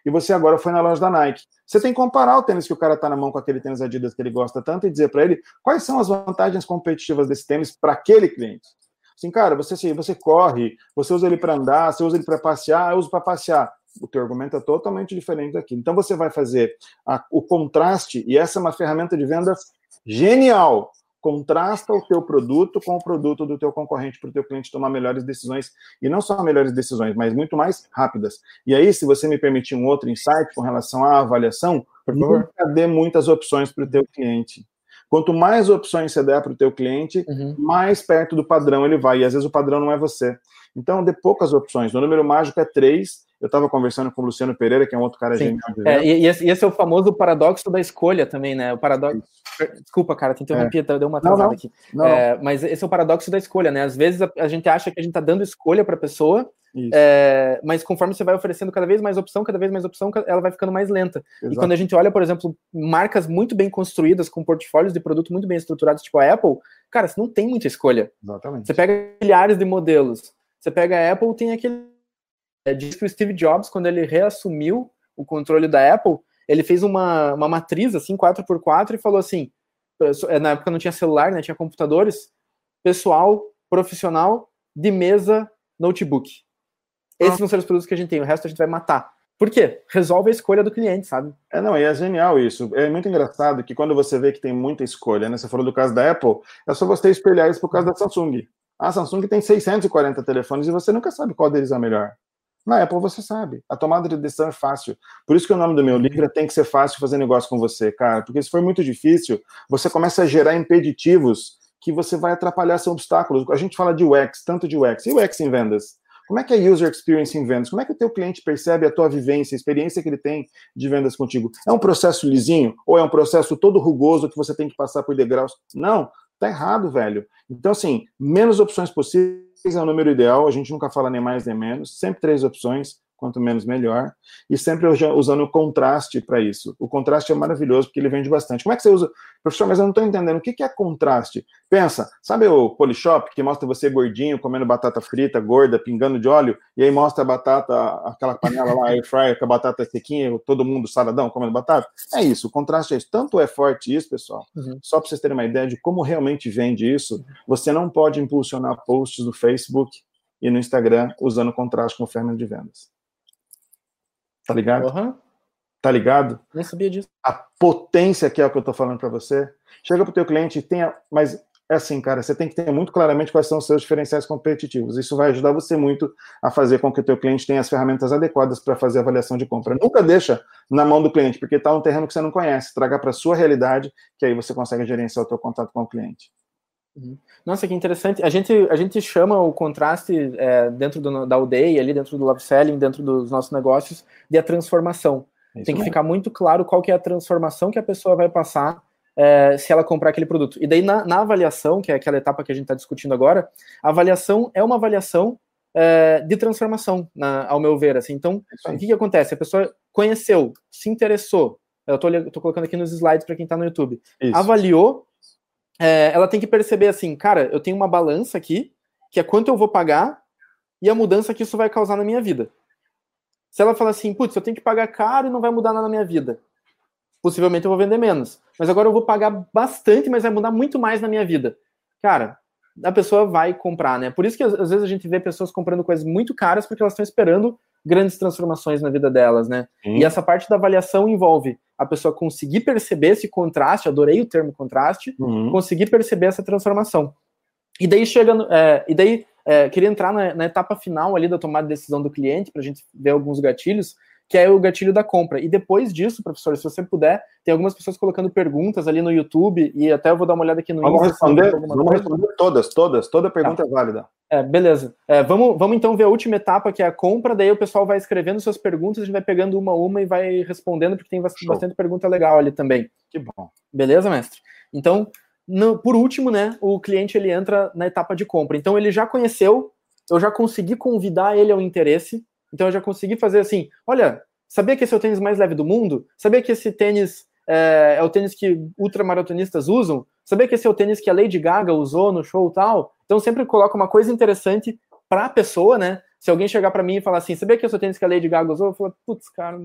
e você agora foi na loja da Nike. Você tem que comparar o tênis que o cara está na mão com aquele tênis Adidas que ele gosta tanto e dizer para ele quais são as vantagens competitivas desse tênis para aquele cliente. Assim, cara, você, assim, você corre, você usa ele para andar, você usa ele para passear, eu uso para passear. O teu argumento é totalmente diferente daqui. Então você vai fazer a, o contraste, e essa é uma ferramenta de vendas genial. Contrasta o teu produto com o produto do teu concorrente para o teu cliente tomar melhores decisões, e não só melhores decisões, mas muito mais rápidas. E aí, se você me permitir um outro insight com relação à avaliação, por favor, dê muitas opções para o teu cliente. Quanto mais opções você der para o teu cliente, uhum. mais perto do padrão ele vai. E às vezes o padrão não é você. Então, dê poucas opções. O número mágico é três. Eu estava conversando com o Luciano Pereira, que é um outro cara genial. É, e, esse, esse, é o famoso paradoxo da escolha também, né? O paradoxo. Desculpa, cara, te interrompi, é. deu uma travada aqui. Não, é, mas esse é o paradoxo da escolha, né? Às vezes a, a gente acha que a gente está dando escolha para a pessoa, é, mas conforme você vai oferecendo cada vez mais opção, cada vez mais opção, ela vai ficando mais lenta. Exato. E quando a gente olha, por exemplo, marcas muito bem construídas, com portfólios de produto muito bem estruturados, tipo a Apple, cara, você não tem muita escolha. Exatamente. Você pega milhares de modelos. Você pega a Apple, tem aquele. É, diz que o Steve Jobs, quando ele reassumiu o controle da Apple, ele fez uma, uma matriz assim, 4x4, e falou assim: é, na época não tinha celular, né? Tinha computadores, pessoal, profissional, de mesa, notebook. Esses ah. vão ser os produtos que a gente tem, o resto a gente vai matar. Por quê? Resolve a escolha do cliente, sabe? É, não, e é genial isso. É muito engraçado que quando você vê que tem muita escolha, né? Você falou do caso da Apple, é só você espelhar isso por causa da Samsung. A Samsung tem 640 telefones e você nunca sabe qual deles é melhor. Na Apple você sabe. A tomada de decisão é fácil. Por isso que o nome do meu livro é Tem que ser fácil fazer negócio com você, cara. Porque se for muito difícil, você começa a gerar impeditivos que você vai atrapalhar seus obstáculos. A gente fala de UX, tanto de UX. E UX em vendas? Como é que é user experience em vendas? Como é que o teu cliente percebe a tua vivência, a experiência que ele tem de vendas contigo? É um processo lisinho ou é um processo todo rugoso que você tem que passar por degraus? Não, tá errado, velho. Então, assim, menos opções possíveis é o número ideal, a gente nunca fala nem mais nem menos, sempre três opções, quanto menos melhor, e sempre usando o contraste para isso. O contraste é maravilhoso porque ele vende bastante. Como é que você usa? Professor, mas eu não estou entendendo. O que é contraste? Pensa, sabe o Polishop que mostra você gordinho, comendo batata frita, gorda, pingando de óleo, e aí mostra a batata, aquela panela lá, air fryer, com a batata sequinha, todo mundo saladão comendo batata? É isso, o contraste é isso. Tanto é forte isso, pessoal, uhum. só para vocês terem uma ideia de como realmente vende isso, você não pode impulsionar posts no Facebook e no Instagram usando contraste como ferramenta de vendas. Tá ligado? Uhum. Tá ligado? Nem sabia disso. A potência que é o que eu tô falando para você. Chega pro teu cliente e tenha, mas é assim, cara, você tem que ter muito claramente quais são os seus diferenciais competitivos. Isso vai ajudar você muito a fazer com que o teu cliente tenha as ferramentas adequadas para fazer a avaliação de compra. Nunca deixa na mão do cliente, porque está um terreno que você não conhece. Traga para sua realidade, que aí você consegue gerenciar o teu contato com o cliente. Uhum. Nossa, que interessante. A gente, a gente chama o contraste é, dentro do, da aldeia, ali dentro do love selling, dentro dos nossos negócios, de a transformação. Isso Tem que ficar muito claro qual que é a transformação que a pessoa vai passar é, se ela comprar aquele produto. E daí, na, na, avaliação, que é aquela etapa que a gente está discutindo agora, a avaliação é uma avaliação é, de transformação, na, ao meu ver. Assim. Então, o que, que acontece? A pessoa conheceu, se interessou, eu estou colocando aqui nos slides para quem está no YouTube, Isso. avaliou, é, ela tem que perceber assim, cara, eu tenho uma balança aqui, que é quanto eu vou pagar e a mudança que isso vai causar na minha vida. Se ela fala assim, putz, eu tenho que pagar caro e não vai mudar nada na minha vida, possivelmente eu vou vender menos mas agora eu vou pagar bastante, mas vai mudar muito mais na minha vida. Cara, a pessoa vai comprar, né? Por isso que às vezes a gente vê pessoas comprando coisas muito caras porque elas estão esperando grandes transformações na vida delas, né? E essa parte da avaliação envolve a pessoa conseguir perceber esse contraste, adorei o termo contraste, uhum. conseguir perceber essa transformação. E daí chega, é, e daí é, queria entrar na, na, etapa final ali da tomada de decisão do cliente para a gente ver alguns gatilhos que é o gatilho da compra. E depois disso, professor, se você puder, tem algumas pessoas colocando perguntas ali no YouTube, e até eu vou dar uma olhada aqui no vamos Responder, vamos responder todas, todas, toda pergunta tá. é válida. É, beleza. É, vamos, vamos então ver a última etapa, que é a compra, daí o pessoal vai escrevendo suas perguntas, a gente vai pegando uma a uma e vai respondendo, porque tem bastante, bastante pergunta legal ali também. Que bom. Beleza, mestre? Então, no, por último, né, o cliente ele entra na etapa de compra. Então ele já conheceu, eu já consegui convidar ele ao interesse, então eu já consegui fazer assim: olha, sabia que esse é o tênis mais leve do mundo? Sabia que esse tênis é, é o tênis que ultramaratonistas usam? Sabia que esse é o tênis que a Lady Gaga usou no show tal? Então sempre coloca uma coisa interessante para a pessoa, né? Se alguém chegar para mim e falar assim, sabia que esse é o tênis que a Lady Gaga usou? Eu falo, putz, cara,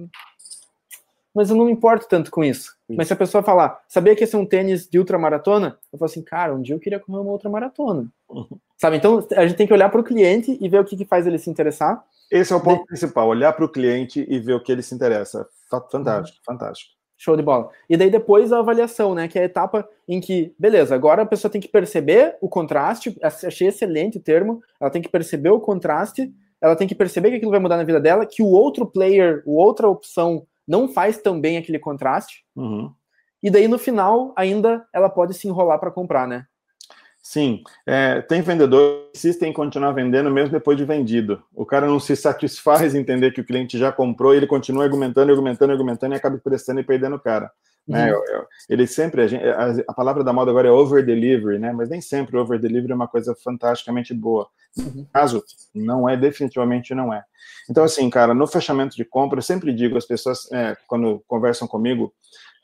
mas eu não me importo tanto com isso. Mas se a pessoa falar, sabia que esse é um tênis de ultramaratona? Eu falo assim, cara, um dia eu queria correr uma ultramaratona. Uhum. Sabe? Então a gente tem que olhar para o cliente e ver o que, que faz ele se interessar. Esse é o ponto de... principal, olhar para o cliente e ver o que ele se interessa. Fantástico, uhum. fantástico. Show de bola. E daí depois a avaliação, né? Que é a etapa em que, beleza, agora a pessoa tem que perceber o contraste, achei excelente o termo, ela tem que perceber o contraste, ela tem que perceber que aquilo vai mudar na vida dela, que o outro player, o outra opção não faz também aquele contraste. Uhum. E daí no final ainda ela pode se enrolar para comprar, né? Sim, é, tem vendedor que insistem em continuar vendendo mesmo depois de vendido. O cara não se satisfaz em entender que o cliente já comprou e ele continua argumentando, argumentando, argumentando e acaba prestando e perdendo o cara. Né? Uhum. Né? Ele sempre, a, gente, a, a, palavra da moda agora é over delivery, né? Mas nem sempre over delivery é uma coisa fantasticamente boa. No caso, não é, definitivamente não é. Então, assim, cara, no fechamento de compra, eu sempre digo às pessoas, é, quando conversam comigo,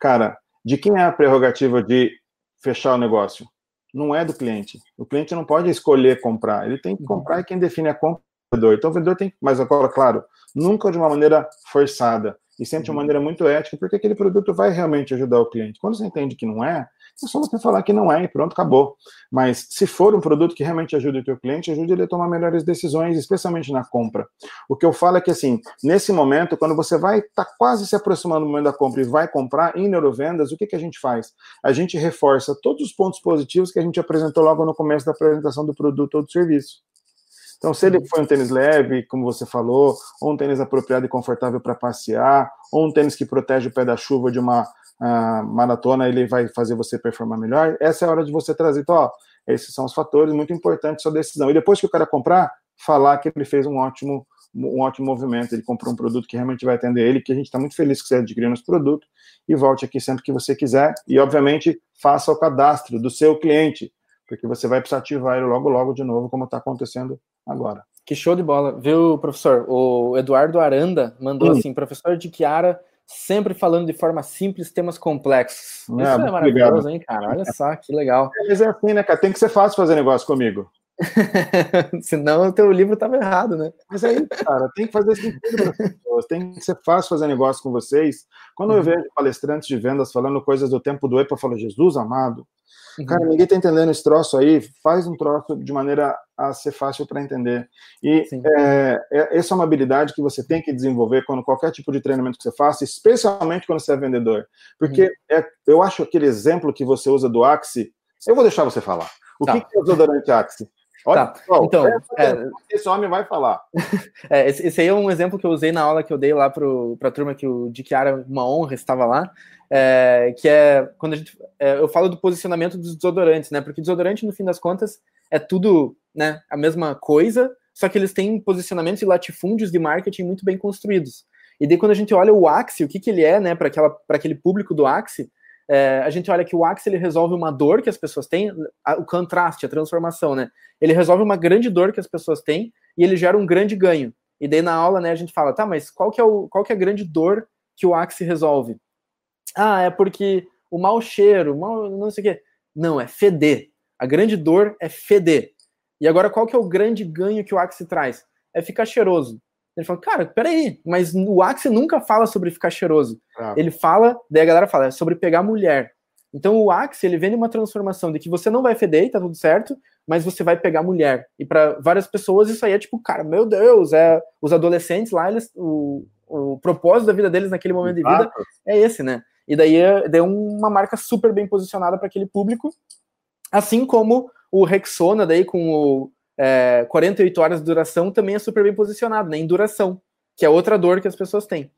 cara, de quem é a prerrogativa de fechar o negócio? Não é do cliente. O cliente não pode escolher comprar, ele tem que uhum. comprar e quem define a compra é o vendedor. Então o vendedor tem, mas agora, claro, nunca de uma maneira forçada e sempre de uma uhum. maneira muito ética, porque aquele produto vai realmente ajudar o cliente. Quando você entende que não é, é só você falar que não é e pronto, acabou. Mas se for um produto que realmente ajude o teu cliente, ajude ele a tomar melhores decisões, especialmente na compra. O que eu falo é que, assim, nesse momento, quando você vai estar tá quase se aproximando do momento da compra e vai comprar em neurovendas, o que, que a gente faz? A gente reforça todos os pontos positivos que a gente apresentou logo no começo da apresentação do produto ou do serviço. Então, se ele foi um tênis leve, como você falou, ou um tênis apropriado e confortável para passear, ou um tênis que protege o pé da chuva de uma uh, maratona, ele vai fazer você performar melhor. Essa é a hora de você trazer, então, ó, esses são os fatores muito importantes da sua decisão. E depois que o cara comprar, falar que ele fez um ótimo um ótimo movimento, ele comprou um produto que realmente vai atender ele, que a gente está muito feliz que você adquiriu nosso produto, e volte aqui sempre que você quiser, e obviamente faça o cadastro do seu cliente, porque você vai precisar ativar ele logo, logo de novo, como está acontecendo agora. Que show de bola, viu, professor? O Eduardo Aranda mandou hum. assim, professor de Chiara, sempre falando de forma simples temas complexos. É, Isso é maravilhoso, obrigado. hein, cara? Olha só, que legal. É, mas é assim, né, cara? Tem que ser fácil fazer negócio comigo. Senão o teu livro estava errado, né? Mas aí, cara, tem que fazer sentido para as pessoas, tem que ser fácil fazer negócio com vocês. Quando eu uhum. vejo palestrantes de vendas falando coisas do tempo do EPA, eu falo, Jesus amado, uhum. cara, ninguém está entendendo esse troço aí, faz um troço de maneira a ser fácil para entender. E é, é, essa é uma habilidade que você tem que desenvolver quando qualquer tipo de treinamento que você faça, especialmente quando você é vendedor. Porque uhum. é, eu acho aquele exemplo que você usa do Axie, eu vou deixar você falar. O tá. que é o desodorante Axie? Olha, tá. então, é, esse homem vai falar. É, esse, esse, aí é um exemplo que eu usei na aula que eu dei lá para a turma que o de Chiara, uma honra, estava lá. É, que é quando a gente. É, eu falo do posicionamento dos desodorantes, né? Porque desodorante, no fim das contas, é tudo né, a mesma coisa, só que eles têm posicionamentos e latifúndios de marketing muito bem construídos. E daí, quando a gente olha o Axie, o que, que ele é, né, para aquele público do Axie, é, a gente olha que o Axie ele resolve uma dor que as pessoas têm, a, o contraste, a transformação, né? Ele resolve uma grande dor que as pessoas têm e ele gera um grande ganho. E daí na aula, né, a gente fala, tá, mas qual que é, o, qual que é a grande dor que o Axie resolve? Ah, é porque o mau cheiro, não sei o quê. Não, é feder. A grande dor é feder. E agora, qual que é o grande ganho que o Axie traz? É ficar cheiroso. Ele falou, cara, peraí, mas o Axie nunca fala sobre ficar cheiroso. Ah. Ele fala, daí a galera fala, é sobre pegar mulher. Então o Axie, ele vem uma transformação de que você não vai feder e tá tudo certo, mas você vai pegar mulher. E para várias pessoas isso aí é tipo, cara, meu Deus, é os adolescentes lá, eles, o, o propósito da vida deles naquele momento de vida é esse, né? E daí é, é uma marca super bem posicionada para aquele público, assim como o Rexona daí com o é, 48 horas de duração também é super bem posicionado, né? Em duração, que é outra dor que as pessoas têm.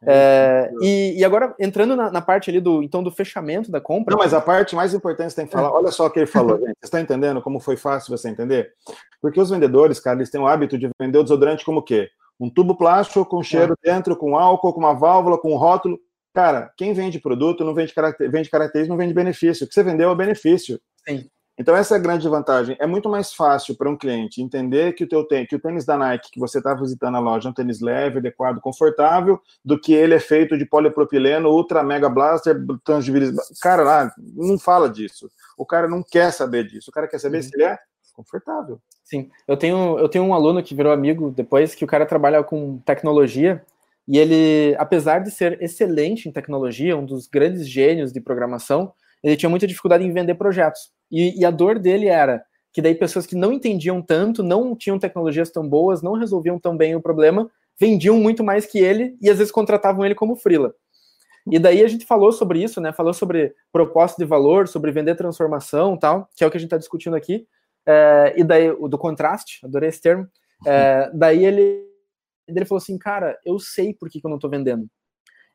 É, e, e, agora, entrando na, na, parte ali do então do fechamento da compra. Não, mas a parte mais importante você tem que falar. Olha só o que ele falou, gente. Você está entendendo como foi fácil você entender? Porque os vendedores, cara, eles têm o hábito de vender o desodorante como o quê? Um tubo plástico com cheiro é. dentro, com álcool, com uma válvula, com um rótulo. Cara, quem vende produto não vende, caracter, vende característica, não vende benefício. O que você vendeu é benefício. Sim. Então essa é a grande vantagem. É muito mais fácil para um cliente entender que o teu tênis, que o tênis da Nike que você está visitando a loja é um tênis leve, adequado, confortável, do que ele é feito de polipropileno, ultra mega blaster, tangibilizado. Cara, lá não fala disso. O cara não quer saber disso. O cara quer saber uhum. se ele é confortável. Sim, eu tenho eu tenho um aluno que virou amigo depois que o cara trabalha com tecnologia e ele, apesar de ser excelente em tecnologia, um dos grandes gênios de programação, ele tinha muita dificuldade em vender projetos e, e, a dor dele era que daí pessoas que não entendiam tanto, não tinham tecnologias tão boas, não resolviam tão bem o problema, vendiam muito mais que ele e às vezes contratavam ele como frila. E daí a gente falou sobre isso, né? Falou sobre propósito de valor, sobre vender transformação, tal, que é o que a gente está discutindo aqui. É, e daí o do contraste, adorei esse termo. É, daí ele, ele falou assim, cara, eu sei por que, que eu não estou vendendo.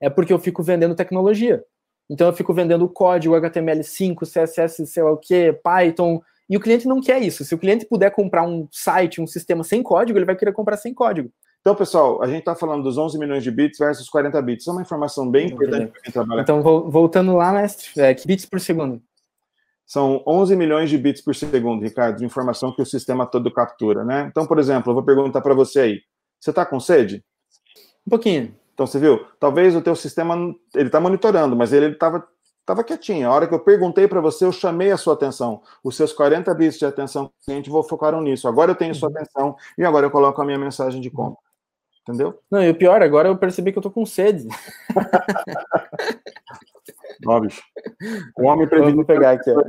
É porque eu fico vendendo tecnologia. Então eu fico vendendo código HTML5, CSS, sei lá o que, Python, e o cliente não quer isso. Se o cliente puder comprar um site, um sistema sem código, ele vai querer comprar sem código. Então, pessoal, a gente está falando dos 11 milhões de bits versus 40 bits. É uma informação bem importante para quem trabalha. Então, voltando lá, mestre, é, que bits por segundo? São 11 milhões de bits por segundo, Ricardo, de informação que o sistema todo captura, né? Então, por exemplo, eu vou perguntar para você aí. Você está com sede? Um pouquinho. Então você viu, talvez o teu sistema ele está monitorando, mas ele estava tava quietinho. A hora que eu perguntei para você, eu chamei a sua atenção. Os seus 40 bits de atenção cliente vou focaram nisso. Agora eu tenho sua uhum. atenção e agora eu coloco a minha mensagem de compra. Entendeu? Não, e o pior, agora eu percebi que eu tô com sede. Ó, bicho. O homem previne. Vou pegar aqui, ó.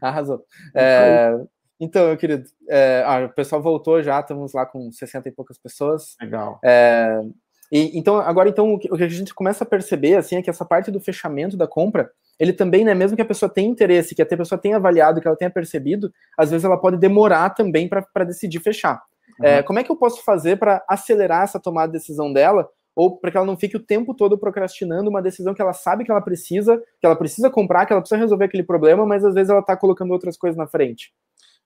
Arrasou. É, então, meu querido, é, ah, o pessoal voltou já, estamos lá com 60 e poucas pessoas. Legal. É, e, então, agora, então, o que, a gente começa a perceber, assim, é que essa parte do fechamento da compra, ele também, né, mesmo que a pessoa tenha interesse, que a pessoa tenha avaliado, que ela tenha percebido, às vezes ela pode demorar também para decidir fechar. Uhum. É, como é que eu posso fazer para acelerar essa tomada de decisão dela, ou para que ela não fique o tempo todo procrastinando uma decisão que ela sabe que ela precisa, que ela precisa comprar, que ela precisa resolver aquele problema, mas às vezes ela está colocando outras coisas na frente?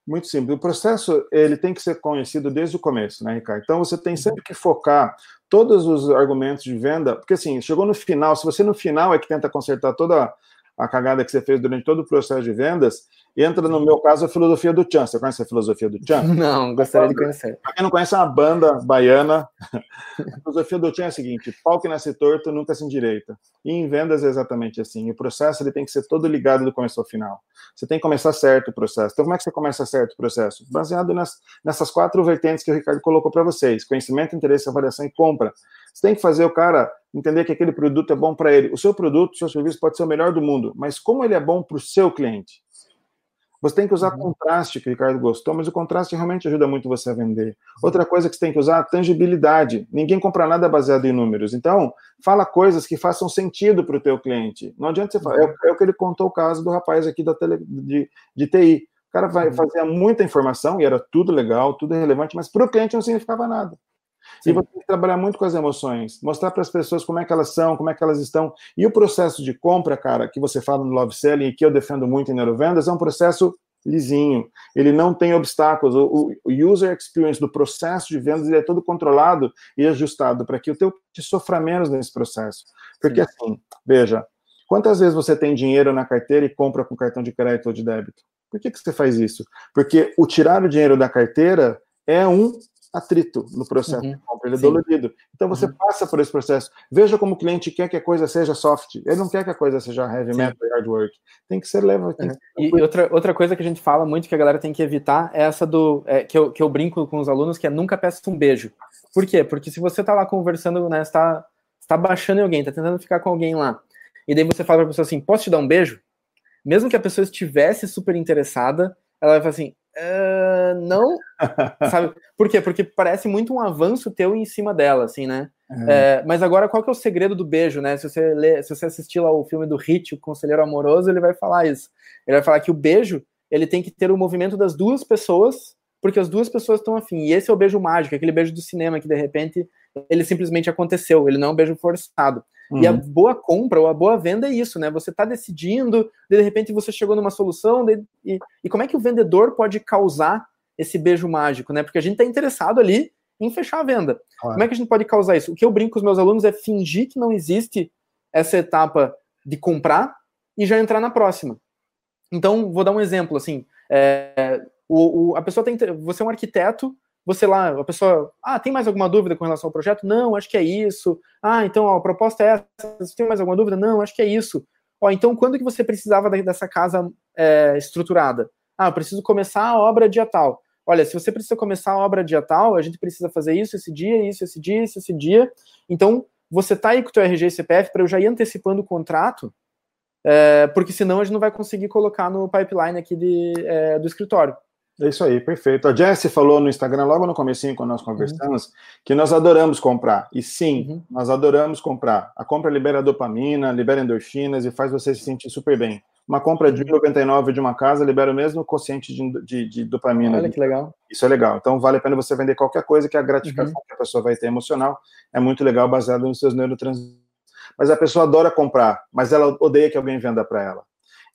Muito simples. O processo ele tem que ser conhecido desde o começo, né, Ricardo? Então você tem sempre que focar todos os argumentos de venda, porque assim, chegou no final, se você no final é que tenta consertar toda a cagada que você fez durante todo o processo de vendas, entra no meu caso a filosofia do Chan. Você conhece a filosofia do Chan? Não, gostaria de conhecer. Para quem não conhece, é uma banda baiana. A filosofia do Chan é a seguinte: pau que nasce torto nunca se endireita. E em vendas é exatamente assim. O processo ele tem que ser todo ligado do começo ao final. Você tem que começar certo o processo. Então, como é que você começa certo o processo? Baseado nas, nessas quatro vertentes que o Ricardo colocou para vocês: conhecimento, interesse, avaliação e compra. Você tem que fazer o cara entender que aquele produto é bom para ele. O seu produto, o seu serviço pode ser o melhor do mundo, mas como ele é bom para o seu cliente? Você tem que usar uhum. contraste, que o Ricardo gostou, mas o contraste realmente ajuda muito você a vender. Outra coisa que você tem que usar, tangibilidade. Ninguém compra nada baseado em números. Então, fala coisas que façam sentido para o teu cliente. Não adianta você falar. É, é, o que ele contou o caso do rapaz aqui da tele, de, de TI. O cara vai, uhum. fazia muita informação e era tudo legal, tudo relevante, mas para o cliente não significava nada. Sim. E você tem que trabalhar muito com as emoções, mostrar para as pessoas como é que elas são, como é que elas estão. E o processo de compra, cara, que você fala no Love Selling e que eu defendo muito em Neurovendas, é um processo lisinho. Ele não tem obstáculos. O, o user experience do processo de vendas ele é todo controlado e ajustado para que o teu te sofra menos nesse processo. Porque Sim. assim, veja, quantas vezes você tem dinheiro na carteira e compra com cartão de crédito ou de débito? Por que, que você faz isso? Porque o tirar o dinheiro da carteira é um atrito no processo uhum. de compra, ele é Sim. dolorido. Então você uhum. passa por esse processo. Veja como o cliente quer que a coisa seja soft. Ele não quer que a coisa seja heavy Sim. metal, hard work. Tem que ser leve. Uhum. E outra, outra coisa que a gente fala muito que a galera tem que evitar é essa do é, que, eu, que eu brinco com os alunos, que é nunca peça um beijo. Por quê? Porque se você tá lá conversando, né, está está baixando em alguém, está tentando ficar com alguém lá, e daí você fala para a pessoa assim, posso te dar um beijo? Mesmo que a pessoa estivesse super interessada, ela vai falar assim, Uh, não, sabe? Por quê? Porque parece muito um avanço teu em cima dela, assim, né? Uhum. É, mas agora, qual que é o segredo do beijo, né? Se você, lê, se você assistir lá o filme do Hit, o Conselheiro Amoroso, ele vai falar isso. Ele vai falar que o beijo, ele tem que ter o movimento das duas pessoas, porque as duas pessoas estão afim. E esse é o beijo mágico, aquele beijo do cinema que, de repente, ele simplesmente aconteceu. Ele não é um beijo forçado. Uhum. E a uhum. boa compra ou a boa venda é isso, né? Você está decidindo, de repente você chegou numa solução, de, e, e, como é que o vendedor pode causar esse beijo mágico, né? Porque a gente está interessado ali em fechar a venda. Claro. Como é que a gente pode causar isso? O que eu brinco com os meus alunos é fingir que não existe essa etapa de comprar e já entrar na próxima. Então, vou dar um exemplo, assim, é, o, o, a pessoa tem, você é um arquiteto, você lá, a pessoa, ah, tem mais alguma dúvida com relação ao projeto? Não, acho que é isso. Ah, então ó, a proposta é essa. Você tem mais alguma dúvida? Não, acho que é isso. Ó, então quando que você precisava dessa casa é, estruturada? Ah, eu preciso começar a obra dia tal. Olha, se você precisa começar a obra dia tal, a gente precisa fazer isso esse dia, isso esse dia, isso esse dia. Então, você tá aí com o teu RG e CPF para eu já ir antecipando o contrato, é, porque senão a gente não vai conseguir colocar no pipeline aqui de, é, do escritório. É isso aí, perfeito. A Jessie falou no Instagram, logo no comecinho, quando nós conversamos, uhum. que nós adoramos comprar. E sim, uhum. nós adoramos comprar. A compra libera dopamina, libera endorfinas e faz você se sentir super bem. Uma compra de 1,99 uhum. de uma casa libera o mesmo quociente de, de, de, dopamina. Olha que legal. Isso é legal. Então, vale a pena você vender qualquer coisa que a gratificação uhum. que a pessoa vai ter emocional é muito legal, baseado nos seus neurotransmissores. Mas a pessoa adora comprar, mas ela odeia que alguém venda para ela.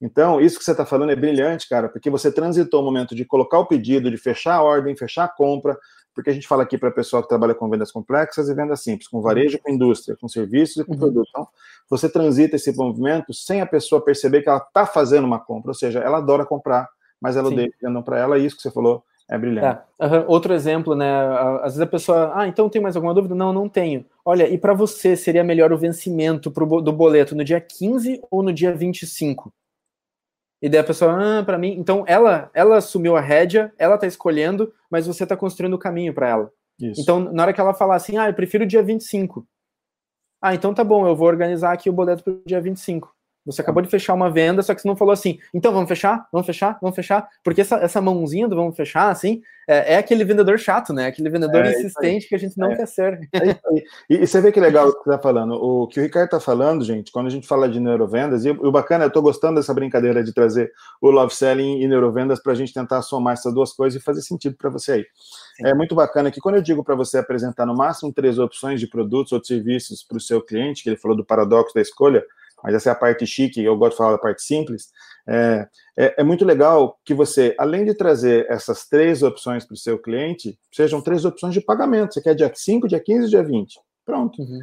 Então, isso que você está falando é brilhante, cara, porque você transitou o momento de colocar o pedido, de fechar a ordem, fechar a compra, porque a gente fala aqui para o pessoal que trabalha com vendas complexas e vendas simples, com varejo, com indústria, com serviços e com uhum. produto. Então, você transita esse movimento sem a pessoa perceber que ela está fazendo uma compra, ou seja, ela adora comprar, mas ela odeia que vendam para ela, e isso que você falou é brilhante. É. Uhum. Outro exemplo, né? Às vezes a pessoa, ah, então tem mais alguma dúvida? Não, não tenho. Olha, e para você seria melhor o vencimento do boleto no dia 15 ou no dia 25? E daí a pessoa, ah, para mim. Então ela ela assumiu a rédea, ela tá escolhendo, mas você tá construindo o caminho para ela. Isso. Então, na hora que ela falar assim, ah, eu prefiro o dia 25. Ah, então tá bom, eu vou organizar aqui o boleto pro dia 25. Você acabou de fechar uma venda, só que você não falou assim, então vamos fechar, vamos fechar, vamos fechar, porque essa, essa mãozinha do vamos fechar, assim, é, é aquele vendedor chato, né? Aquele vendedor é, insistente que a gente não é. quer ser. É e, e, você vê que legal o que você tá falando. O que o Ricardo tá falando, gente, quando a gente fala de neurovendas, e o bacana, eu tô gostando dessa brincadeira de trazer o love selling e neurovendas para a gente tentar somar essas duas coisas e fazer sentido para você aí. Sim. É muito bacana que quando eu digo para você apresentar no máximo três opções de produtos ou de serviços para o seu cliente, que ele falou do paradoxo da escolha, mas essa é a parte chique, eu gosto de falar da parte simples. É, é, é muito legal que você, além de trazer essas três opções para o seu cliente, sejam três opções de pagamento. Você quer dia 5, dia 15 dia 20. Pronto. Uhum.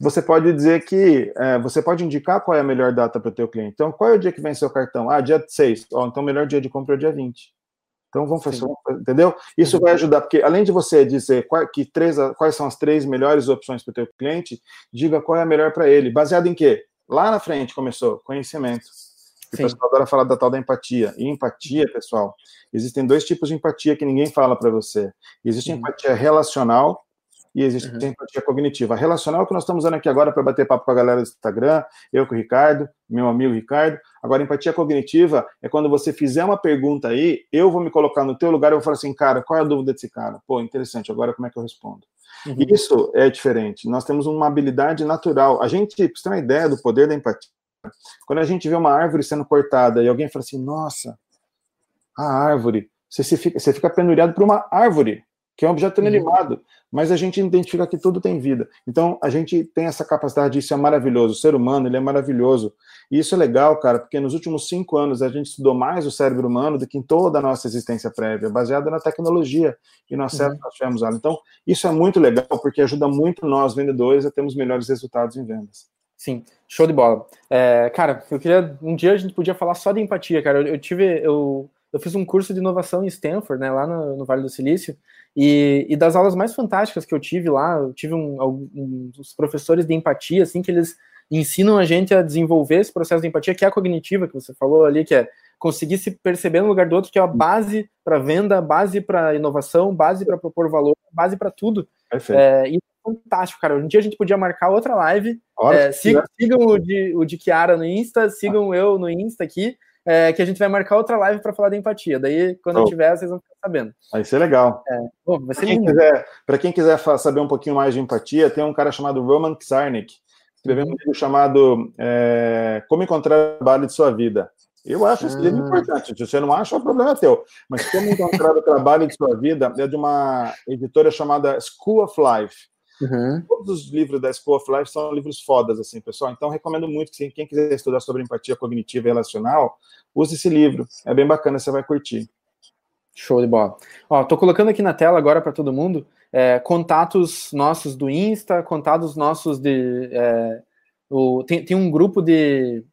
você pode dizer que é, você pode indicar qual é a melhor data para o teu cliente. Então, qual é o dia que vem seu cartão? Ah, dia 6. Oh, então, o melhor dia de compra é o dia 20. Então, vamos fazer, entendeu? Isso vai ajudar, porque além de você dizer qual, que três, quais são as três melhores opções para o teu cliente, diga qual é a melhor para ele. Baseado em quê? Lá na frente começou, conhecimento. O pessoal adora falar da tal da empatia. E empatia, pessoal, existem dois tipos de empatia que ninguém fala para você. Existe uhum. empatia relacional, e existe uhum. empatia cognitiva. A relacional que nós estamos usando aqui agora para bater papo com a galera do Instagram, eu com o Ricardo, meu amigo Ricardo. Agora, empatia cognitiva é quando você fizer uma pergunta aí, eu vou me colocar no teu lugar e vou falar assim, cara, qual é a dúvida desse cara? Pô, interessante, agora como é que eu respondo? Uhum. Isso é diferente. Nós temos uma habilidade natural. A gente, para você ter uma ideia do poder da empatia, quando a gente vê uma árvore sendo cortada e alguém fala assim, nossa, a árvore, você, fica, você fica penuriado por uma árvore que é um objeto inanimado, uhum. mas a gente identifica que tudo tem vida. Então, a gente tem essa capacidade, isso é maravilhoso. O ser humano, ele é maravilhoso. E isso é legal, cara, porque nos últimos cinco anos a gente estudou mais o cérebro humano do que em toda a nossa existência prévia, baseada na tecnologia e no acesso uhum. que nós tivemos lá. Então, isso é muito legal, porque ajuda muito nós, vendedores, a termos melhores resultados em vendas. Sim, show de bola. É, cara, eu queria. Um dia a gente podia falar só de empatia, cara. Eu, eu tive. Eu, eu fiz um curso de inovação em Stanford, né, lá no, no Vale do Silício, e, e, das aulas mais fantásticas que eu tive lá, eu tive um, um, uns professores de empatia, assim, que eles ensinam a gente a desenvolver esse processo de empatia, que é a cognitiva, que você falou ali, que é conseguir se perceber no lugar do outro, que é a base para venda, base para inovação, base para propor valor, base para tudo. Perfeito. É, e é fantástico, cara. Um dia a gente podia marcar outra live. É, sigam, sigam o, de, o de Kiara no Insta, sigam eu no Insta aqui é, que a gente vai marcar outra live para falar da empatia. Daí, quando oh. eu tiver, vocês vão ficar sabendo. Vai ser legal. É. Para quem, quiser, quem quiser saber um pouquinho mais de empatia, tem um cara chamado Roman Czarnik, escreveu um livro chamado é, Como Encontrar o Trabalho de Sua Vida. Eu acho esse livro ah. importante. Se você não acha, o problema é teu. Mas Como Encontrar o Trabalho de Sua Vida é de uma editora chamada School of Life. Uhum. Todos os livros da School of Life são livros fodas, assim, pessoal. Então, recomendo muito que quem quiser estudar sobre empatia cognitiva e relacional, use esse livro. É bem bacana, você vai curtir. Show de bola. Ó, tô colocando aqui na tela agora para todo mundo é, contatos nossos do Insta, contatos nossos de. É, o, tem, tem um grupo de.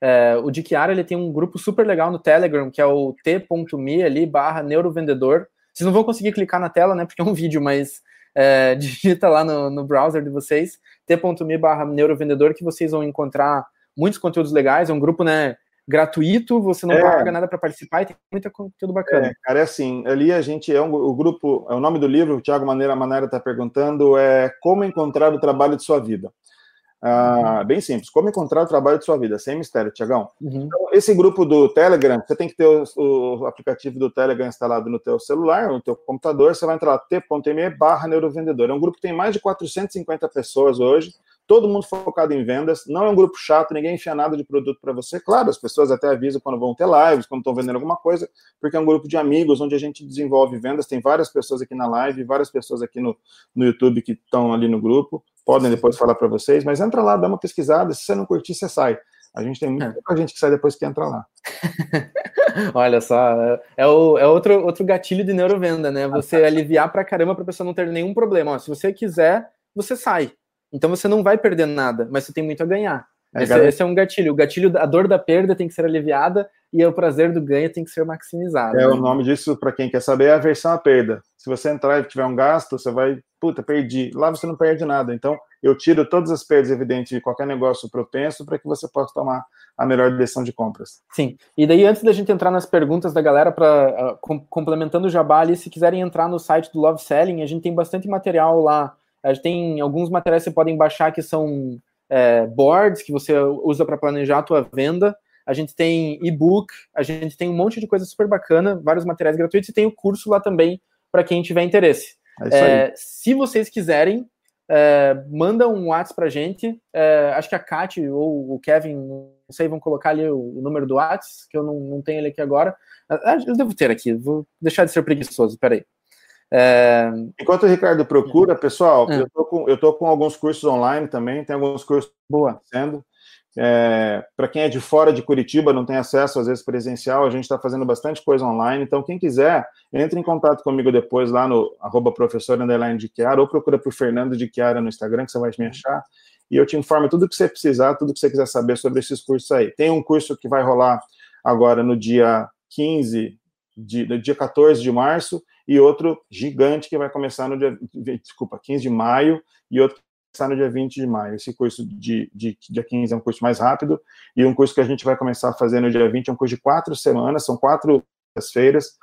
É, o de Chiara, ele tem um grupo super legal no Telegram, que é o t.me ali, barra neurovendedor. Vocês não vão conseguir clicar na tela, né, porque é um vídeo, mas é, digita lá no, no, browser de vocês, t.me barra neurovendedor, que vocês vão encontrar muitos conteúdos legais, é um grupo, né, gratuito, você não é. paga nada para participar e tem muito conteúdo bacana. É, cara, é assim, ali a gente é um, o grupo, é o nome do livro, o Thiago Maneira Maneira está perguntando, é Como Encontrar o Trabalho de Sua Vida. Ah, bem simples, como encontrar o trabalho de sua vida, sem mistério, Tiagão. Uhum. Então, esse grupo do Telegram, você tem que ter o, o, aplicativo do Telegram instalado no teu celular, no teu computador, você vai entrar lá, t.me barra neurovendedor. É um grupo que tem mais de 450 pessoas hoje, todo mundo focado em vendas, não é um grupo chato, ninguém enfia nada de produto para você. Claro, as pessoas até avisam quando vão ter lives, quando estão vendendo alguma coisa, porque é um grupo de amigos onde a gente desenvolve vendas. Tem várias pessoas aqui na live, várias pessoas aqui no, no YouTube que estão ali no grupo podem depois falar para vocês, mas entra lá, dá uma pesquisada, se você não curtir, você sai. A gente tem muita é. gente que sai depois que entra lá. Olha só, é, o, é outro, outro gatilho de neurovenda, né? Você aliviar para caramba para a pessoa não ter nenhum problema. Ó, se você quiser, você sai. Então você não vai perder nada, mas você tem muito a ganhar. É, esse, esse, é um gatilho. O gatilho, a dor da perda tem que ser aliviada e o prazer do ganho tem que ser maximizado. É, né? o nome disso, para quem quer saber, é a aversão à perda. Se você entrar e tiver um gasto, você vai, puta, perdi. Lá você não perde nada. Então, eu tiro todas as perdas evidentes de qualquer negócio propenso para que você possa tomar a melhor decisão de compras. Sim. E daí, antes da gente entrar nas perguntas da galera, para uh, com, complementando o Jabá ali, se quiserem entrar no site do Love Selling, a gente tem bastante material lá. A gente tem alguns materiais que você podem baixar que são é, boards que você usa para planejar a tua venda. A gente tem e-book, a gente tem um monte de coisa super bacana, vários materiais gratuitos e tem o curso lá também para quem tiver interesse. É é, se vocês quiserem, é, manda um WhatsApp para a gente. É, acho que a Kat ou o Kevin, não sei, vão colocar ali o, o número do WhatsApp, que eu não, não tenho ele aqui agora. Ah, eu devo ter aqui, vou deixar de ser preguiçoso, peraí. É... Enquanto o Ricardo procura, pessoal, é. eu, tô com, eu tô com alguns cursos online também, tem alguns cursos Boa. sendo. É, Para quem é de fora de Curitiba, não tem acesso às vezes presencial, a gente está fazendo bastante coisa online. Então, quem quiser, entre em contato comigo depois lá no arroba professor de Chiara, ou procura por Fernando de Chiara no Instagram, que você vai me achar. e eu te informo tudo que você precisar, tudo que você quiser saber sobre esses cursos aí. Tem um curso que vai rolar agora no dia 15, de, no dia 14 de março, e outro gigante que vai começar no dia, desculpa, 15 de maio, e outro começar no dia 20 de maio. Esse curso de, de, dia 15 é um curso mais rápido, e um curso que a gente vai começar a fazer no dia 20 é um curso de quatro semanas, são quatro feiras,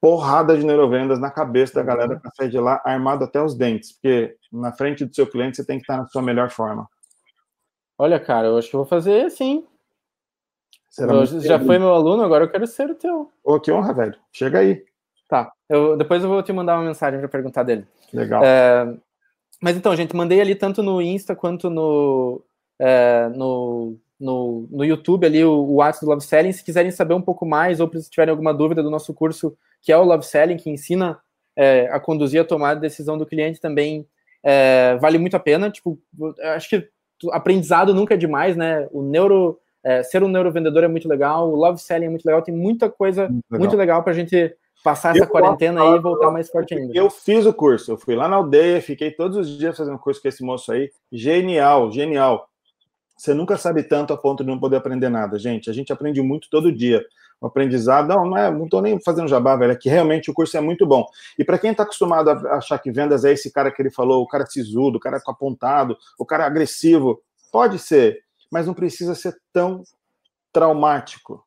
porrada de neurovendas na cabeça da galera para sair de lá armado até os dentes, porque na frente do seu cliente você tem que estar na sua melhor forma. Olha, cara, eu acho que vou fazer assim. Eu, já foi meu aluno, agora eu quero ser o teu. Ô, que honra, velho. Chega aí. Tá. Eu, depois eu vou te mandar uma mensagem para perguntar dele. Legal. É, mas então, gente, mandei ali tanto no Insta quanto no, é, no, no, no YouTube ali o, o WhatsApp do Love Selling. Se quiserem saber um pouco mais ou se tiverem alguma dúvida do nosso curso, que é o Love Selling, que ensina é, a conduzir a tomada de decisão do cliente, também é, vale muito a pena. Tipo, acho que aprendizado nunca é demais, né? O neuro, é, ser um neurovendedor é muito legal, o Love Selling é muito legal, tem muita coisa muito legal, muito legal para a gente passar essa eu quarentena aí e voltar mais forte ainda. Eu fiz o curso, eu fui lá na aldeia, fiquei todos os dias fazendo curso com esse moço aí. Genial, genial. Você nunca sabe tanto a ponto de não poder aprender nada, gente. A gente aprende muito todo dia. O aprendizado, não, não é, não tô nem fazendo jabá, velho, é que realmente o curso é muito bom. E para quem está acostumado a achar que vendas é esse cara que ele falou, o cara sisudo, o cara apontado, o cara agressivo, pode ser, mas não precisa ser tão traumático.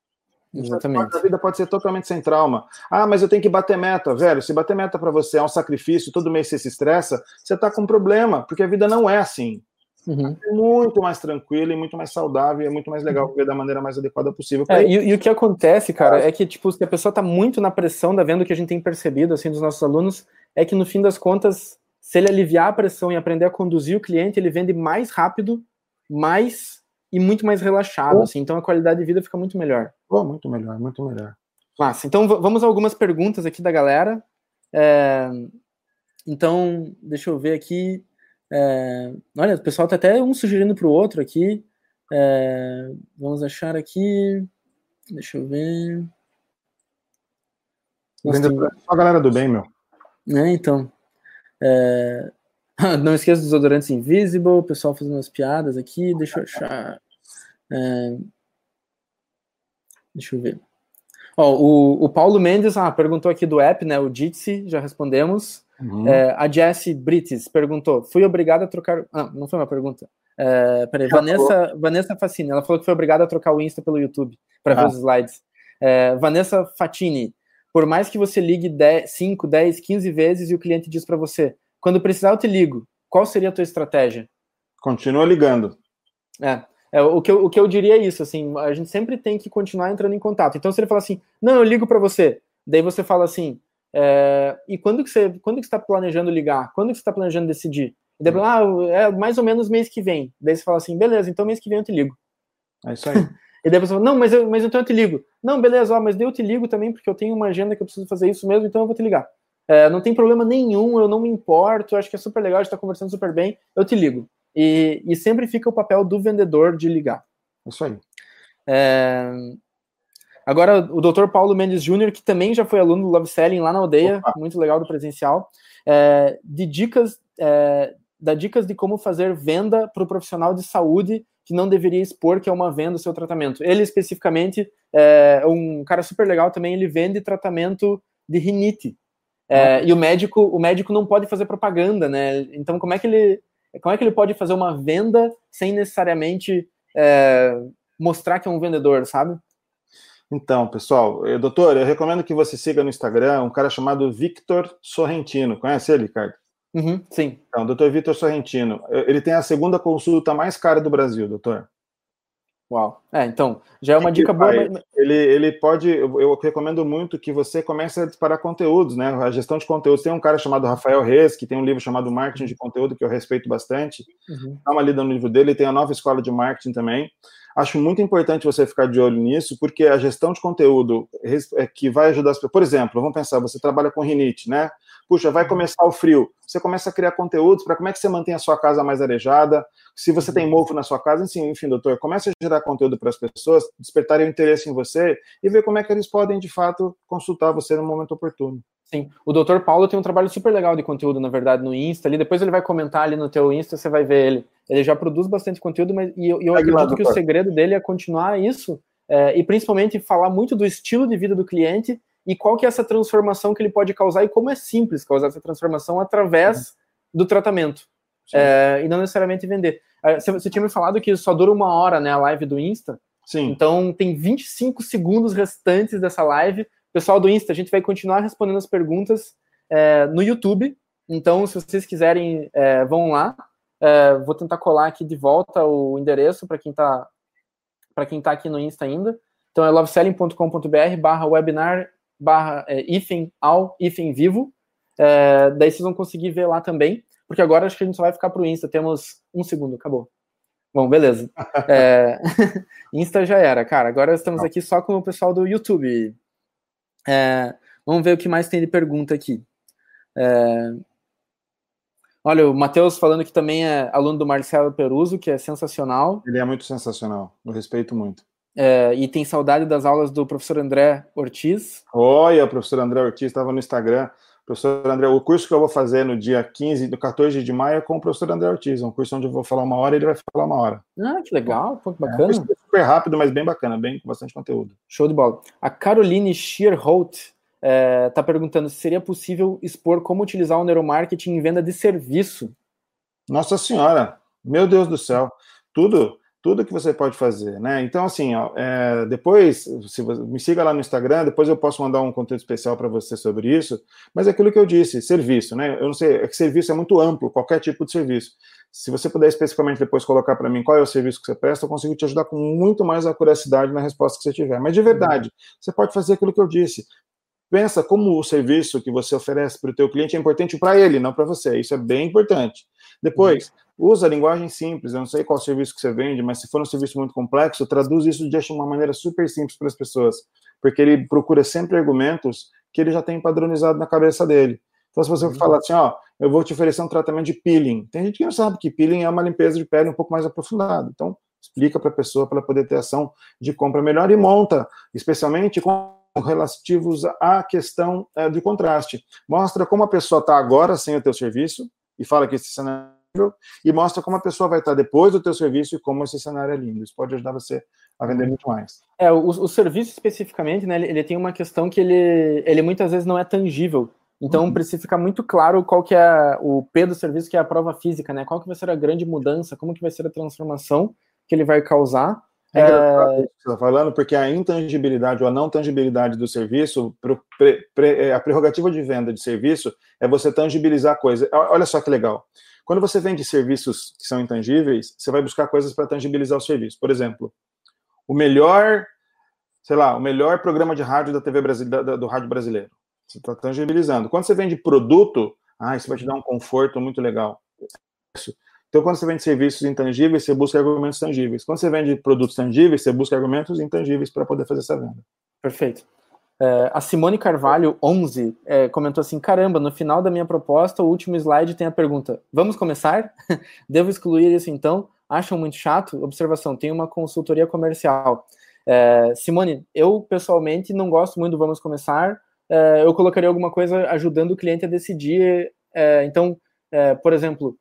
Exatamente. A vida pode ser totalmente sem trauma. Ah, mas eu tenho que bater meta, velho. Se bater meta para você é um sacrifício, todo mês você se estressa, você tá com um problema, porque a vida não é assim. Uhum. É muito mais tranquilo e muito mais saudável é muito mais legal uhum. viver da maneira mais adequada possível. É, e, e, o que acontece, cara, é que tipo, se a pessoa tá muito na pressão, da vendo que a gente tem percebido assim dos nossos alunos, é que no fim das contas, se ele aliviar a pressão e aprender a conduzir o cliente, ele vende mais rápido, mais e muito mais relaxado, oh. assim, então a qualidade de vida fica muito melhor. Oh, muito melhor, muito melhor. Massa. Então vamos a algumas perguntas aqui da galera. É... Então, deixa eu ver aqui. É... Olha, o pessoal tá até um sugerindo para o outro aqui. É... Vamos achar aqui. Deixa eu ver. Nossa, tem... Só a galera do bem, meu. É, então. É... Não esqueça dos desodorantes Invisible, o pessoal fazendo umas piadas aqui. Deixa eu achar. É... Deixa eu ver. Ó, o, o Paulo Mendes ah, perguntou aqui do app, né? O Jitsi, já respondemos. Uhum. É, a Jessie Brites perguntou: fui obrigada a trocar. Ah, não foi uma pergunta. É, peraí, Vanessa, Vanessa Facini, ela falou que foi obrigada a trocar o Insta pelo YouTube para ah. ver os slides. É, Vanessa Fatini, por mais que você ligue 10, 5, 10, 15 vezes e o cliente diz para você: quando precisar, eu te ligo, qual seria a tua estratégia? Continua ligando. É. É, o, que eu, o que eu diria é isso, assim, a gente sempre tem que continuar entrando em contato. Então, se ele falar assim, não, eu ligo para você, daí você fala assim, é, e quando que você quando que está planejando ligar? Quando que você está planejando decidir? E daí, ah, é mais ou menos mês que vem. Daí você fala assim, beleza, então mês que vem eu te ligo. É isso aí. e daí você fala, não, mas, eu, mas então eu te ligo. Não, beleza, ó, mas daí eu te ligo também, porque eu tenho uma agenda que eu preciso fazer isso mesmo, então eu vou te ligar. É, não tem problema nenhum, eu não me importo, acho que é super legal, a gente está conversando super bem, eu te ligo. E, e sempre fica o papel do vendedor de ligar. Isso aí. É... Agora, o Dr. Paulo Mendes Júnior, que também já foi aluno do Love Selling lá na aldeia, Opa. muito legal do presencial, é, de dicas, é, dá dicas de como fazer venda para o profissional de saúde que não deveria expor que é uma venda o seu tratamento. Ele especificamente é um cara super legal também, ele vende tratamento de rinite. É, e o médico, o médico não pode fazer propaganda, né? Então, como é que ele como é que ele pode fazer uma venda sem necessariamente é, mostrar que é um vendedor, sabe? Então, pessoal, eu, doutor, eu recomendo que você siga no Instagram um cara chamado Victor Sorrentino. Conhece ele, Ricardo? Uhum, sim. Então, doutor Victor Sorrentino. Ele tem a segunda consulta mais cara do Brasil, doutor. Uau. É, então, já é uma dica boa. Mas... Ele, ele pode, eu recomendo muito que você comece a disparar conteúdos, né? A gestão de conteúdos. Tem um cara chamado Rafael Reis, que tem um livro chamado Marketing de Conteúdo, que eu respeito bastante. Uhum. Dá uma lida no livro dele, tem a nova escola de marketing também. Acho muito importante você ficar de olho nisso, porque a gestão de conteúdo é que vai ajudar as pessoas. Por exemplo, vamos pensar, você trabalha com rinite, né? Puxa, vai começar o frio. Você começa a criar conteúdos para como é que você mantém a sua casa mais arejada. Se você tem mofo na sua casa, enfim, enfim, doutor, comece a gerar conteúdo para as pessoas, despertarem o interesse em você e ver como é que eles podem, de fato, consultar você no momento oportuno. Sim, o doutor Paulo tem um trabalho super legal de conteúdo, na verdade, no Insta ali. Depois ele vai comentar ali no teu Insta, você vai ver ele. ele já produz bastante conteúdo, mas e eu, eu acredito que o segredo dele é continuar isso é, e principalmente falar muito do estilo de vida do cliente e qual que é essa transformação que ele pode causar e como é simples causar essa transformação através do tratamento é, e não necessariamente vender. Você, você tinha me falado que só dura uma hora, né, a live do Insta. Sim. Então tem 25 segundos restantes dessa live. Pessoal do Insta, a gente vai continuar respondendo as perguntas é, no YouTube. Então, se vocês quiserem, é, vão lá. É, vou tentar colar aqui de volta o endereço para quem está para quem está aqui no Insta ainda. Então é loveselling.com.br barra webinar barra é, ifem ao ifem vivo. É, daí vocês vão conseguir ver lá também, porque agora acho que a gente só vai ficar para o Insta. Temos um segundo, acabou. Bom, beleza. É, Insta já era, cara. Agora estamos aqui só com o pessoal do YouTube. É, vamos ver o que mais tem de pergunta aqui. É, olha, o Matheus falando que também é aluno do Marcelo Peruso, que é sensacional. Ele é muito sensacional, eu respeito muito. É, e tem saudade das aulas do professor André Ortiz. Olha, o professor André Ortiz estava no Instagram. Professor André, o curso que eu vou fazer no dia 15, do 14 de maio é com o professor André Ortiz, um curso onde eu vou falar uma hora e ele vai falar uma hora. Ah, que legal, pô, que bacana. É, um super rápido, mas bem bacana, bem com bastante conteúdo. Show de bola. A Caroline Shearholt está é, tá perguntando se seria possível expor como utilizar o neuromarketing em venda de serviço. Nossa senhora, meu Deus do céu, tudo tudo que você pode fazer, né? Então, assim, ó, é, depois, se você, me siga lá no Instagram, depois eu posso mandar um conteúdo especial para você sobre isso, mas é aquilo que eu disse, serviço, né? Eu não sei, é que serviço é muito amplo, qualquer tipo de serviço. Se você puder especificamente depois colocar para mim qual é o serviço que você presta, eu consigo te ajudar com muito mais acuracidade na resposta que você tiver. Mas de verdade, você pode fazer aquilo que eu disse. Pensa como o serviço que você oferece para o teu cliente é importante para ele, não para você. Isso é bem importante. Depois, usa linguagem simples. Eu não sei qual serviço que você vende, mas se for um serviço muito complexo, traduz isso de uma maneira super simples para as pessoas, porque ele procura sempre argumentos que ele já tem padronizado na cabeça dele. Então, se você uhum. falar assim, ó, eu vou te oferecer um tratamento de peeling, tem gente que não sabe que peeling é uma limpeza de pele um pouco mais aprofundada. Então, explica para a pessoa para ela poder ter ação de compra melhor e monta, especialmente com relativos à questão é, de contraste. Mostra como a pessoa está agora sem o teu serviço e fala que esse cenário e mostra como a pessoa vai estar depois do teu serviço e como esse cenário é lindo. Isso pode ajudar você a vender muito mais. É, o, o serviço especificamente, né, ele, ele, tem uma questão que ele, ele muitas vezes não é tangível. Então uhum. precisa ficar muito claro qual que é o P do serviço, que é a prova física, né? Qual que vai ser a grande mudança, como que vai ser a transformação que ele vai causar. É, é... que você está falando, porque a intangibilidade ou a não tangibilidade do serviço, pre, a prerrogativa de venda de serviço é você tangibilizar a coisa. Olha só que legal. Quando você vende serviços que são intangíveis, você vai buscar coisas para tangibilizar o serviço. Por exemplo, o melhor, sei lá, o melhor programa de rádio da TV brasileira, do rádio brasileiro. Você está tangibilizando. Quando você vende produto, ah, isso vai te dar um conforto muito legal. Isso. Então, quando você vende serviços intangíveis, você busca argumentos tangíveis. Quando você vende produtos tangíveis, você busca argumentos intangíveis para poder fazer essa venda. Perfeito. É, a Simone Carvalho, 11, é, comentou assim: caramba, no final da minha proposta, o último slide tem a pergunta: vamos começar? Devo excluir isso então? Acham muito chato? Observação: tem uma consultoria comercial. É, Simone, eu pessoalmente não gosto muito do vamos começar. É, eu colocaria alguma coisa ajudando o cliente a decidir. É, então, é, por exemplo,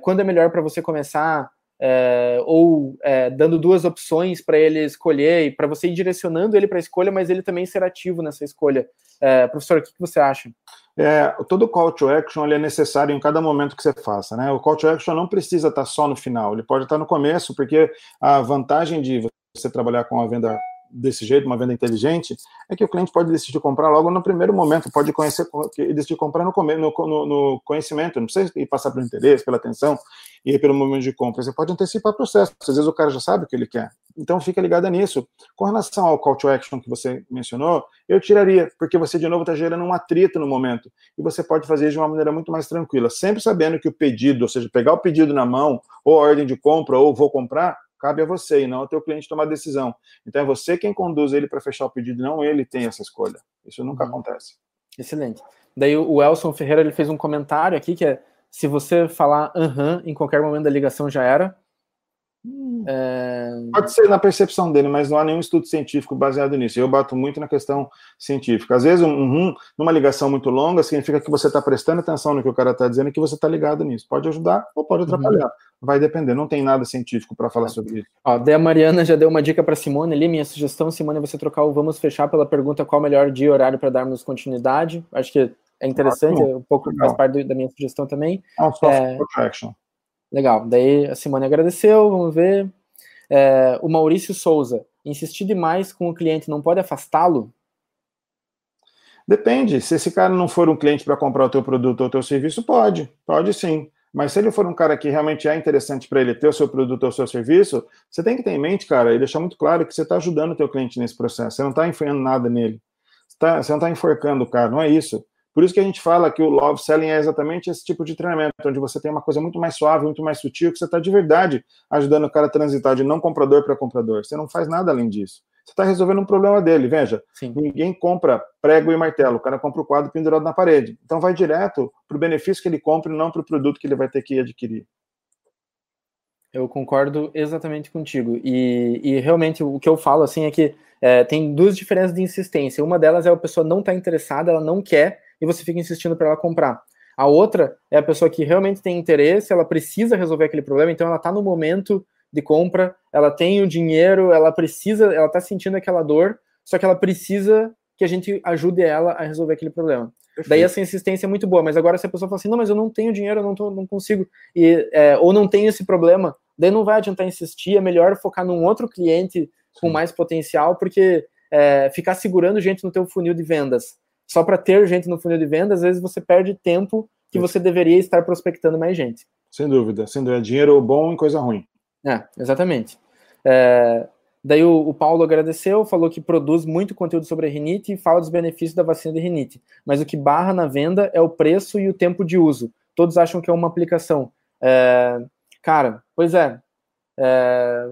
quando é melhor para você começar? é, ou é, dando duas opções para ele escolher e para você ir direcionando ele para a escolha, mas ele também ser ativo nessa escolha. É, professor, o que, que, você acha? É, todo call to action é necessário em cada momento que você faça, né? O call to action não precisa estar só no final, ele pode estar no começo, porque a vantagem de você trabalhar com a venda desse jeito, uma venda inteligente, é que o cliente pode decidir comprar logo no primeiro momento, pode conhecer e decidir comprar no, no, no, conhecimento, não precisa ir passar pelo interesse, pela atenção e pelo momento de compra. Você pode antecipar o processo, às vezes o cara já sabe o que ele quer. Então fica ligado nisso. Com relação ao call to action que você mencionou, eu tiraria, porque você de novo está gerando um atrito no momento. E você pode fazer de uma maneira muito mais tranquila, sempre sabendo que o pedido, ou seja, pegar o pedido na mão, ou a ordem de compra, ou vou comprar, cabe a você e não ao teu cliente tomar decisão. Então é você quem conduz ele para fechar o pedido, não ele tem essa escolha. Isso nunca uhum. acontece. Excelente. Daí o Elson Ferreira ele fez um comentário aqui que é se você falar aham em qualquer momento da ligação já era. É... Pode ser na percepção dele, mas não há nenhum estudo científico baseado nisso. Eu bato muito na questão científica. Às vezes, um, um numa ligação muito longa, significa que você está prestando atenção no que o cara está dizendo e que você está ligado nisso. Pode ajudar ou pode uhum. atrapalhar. Uhum. Vai depender, não tem nada científico para falar sobre isso. Ó, daí a Mariana já deu uma dica para Simone ali. Minha sugestão, Simone, é você trocar o vamos fechar pela pergunta qual o melhor dia e horário para darmos continuidade. Acho que é interessante, um pouco faz parte da minha sugestão também. É um soft é... Legal. Daí a Simone agradeceu, vamos ver. É, o Maurício Souza, insistir demais com o cliente não pode afastá-lo? Depende. Se esse cara não for um cliente para comprar o teu produto ou o teu serviço, pode. Pode sim. Mas se ele for um cara que realmente é interessante para ele ter o seu produto ou o seu serviço, você tem que ter em mente, cara, e deixar muito claro que você está ajudando o teu cliente nesse processo. Você não está enfiando nada nele. Você, tá, você não está enforcando o cara, não é isso. Por isso que a gente fala que o love selling é exatamente esse tipo de treinamento, onde você tem uma coisa muito mais suave, muito mais sutil, que você está de verdade ajudando o cara a transitar de não comprador para comprador. Você não faz nada além disso. Você está resolvendo um problema dele. Veja, Sim. ninguém compra prego e martelo, o cara compra o quadro pendurado na parede. Então vai direto para o benefício que ele compra e não para o produto que ele vai ter que adquirir. Eu concordo exatamente contigo. E, e realmente o que eu falo assim é que é, tem duas diferenças de insistência. Uma delas é a pessoa não estar tá interessada, ela não quer, e você fica insistindo para ela comprar. A outra é a pessoa que realmente tem interesse, ela precisa resolver aquele problema, então ela está no momento de compra, ela tem o dinheiro, ela precisa, ela está sentindo aquela dor, só que ela precisa que a gente ajude ela a resolver aquele problema. Perfeito. Daí essa insistência é muito boa, mas agora se a pessoa fala assim, não, mas eu não tenho dinheiro, eu não, tô, não consigo, e, é, ou não tenho esse problema, daí não vai adiantar insistir, é melhor focar num outro cliente com mais potencial, porque é, ficar segurando gente no teu funil de vendas só para ter gente no funil de vendas, às vezes você perde tempo que você deveria estar prospectando mais gente. Sem dúvida, sem dúvida. Dinheiro bom e coisa ruim. É, exatamente. É, daí o, o, Paulo agradeceu, falou que produz muito conteúdo sobre a rinite e fala dos benefícios da vacina de rinite. Mas o que barra na venda é o preço e o tempo de uso. Todos acham que é uma aplicação. É, cara, pois é, é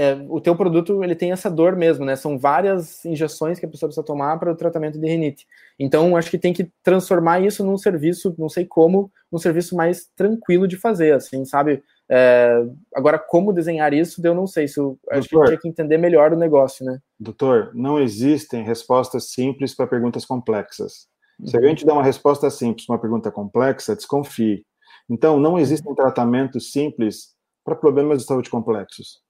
é, o teu produto ele tem essa dor mesmo, né? São várias injeções que a pessoa precisa tomar para o tratamento de rinite. Então, acho que tem que transformar isso num serviço, não sei como, num serviço mais tranquilo de fazer, assim, sabe? É, agora, como desenhar isso, eu não sei. Se eu, acho que tinha que entender melhor o negócio, né? Doutor, não existem respostas simples para perguntas complexas. Se alguém te dá uma resposta simples para uma pergunta complexa, desconfie. Então, não existem tratamentos simples para problemas de saúde complexos.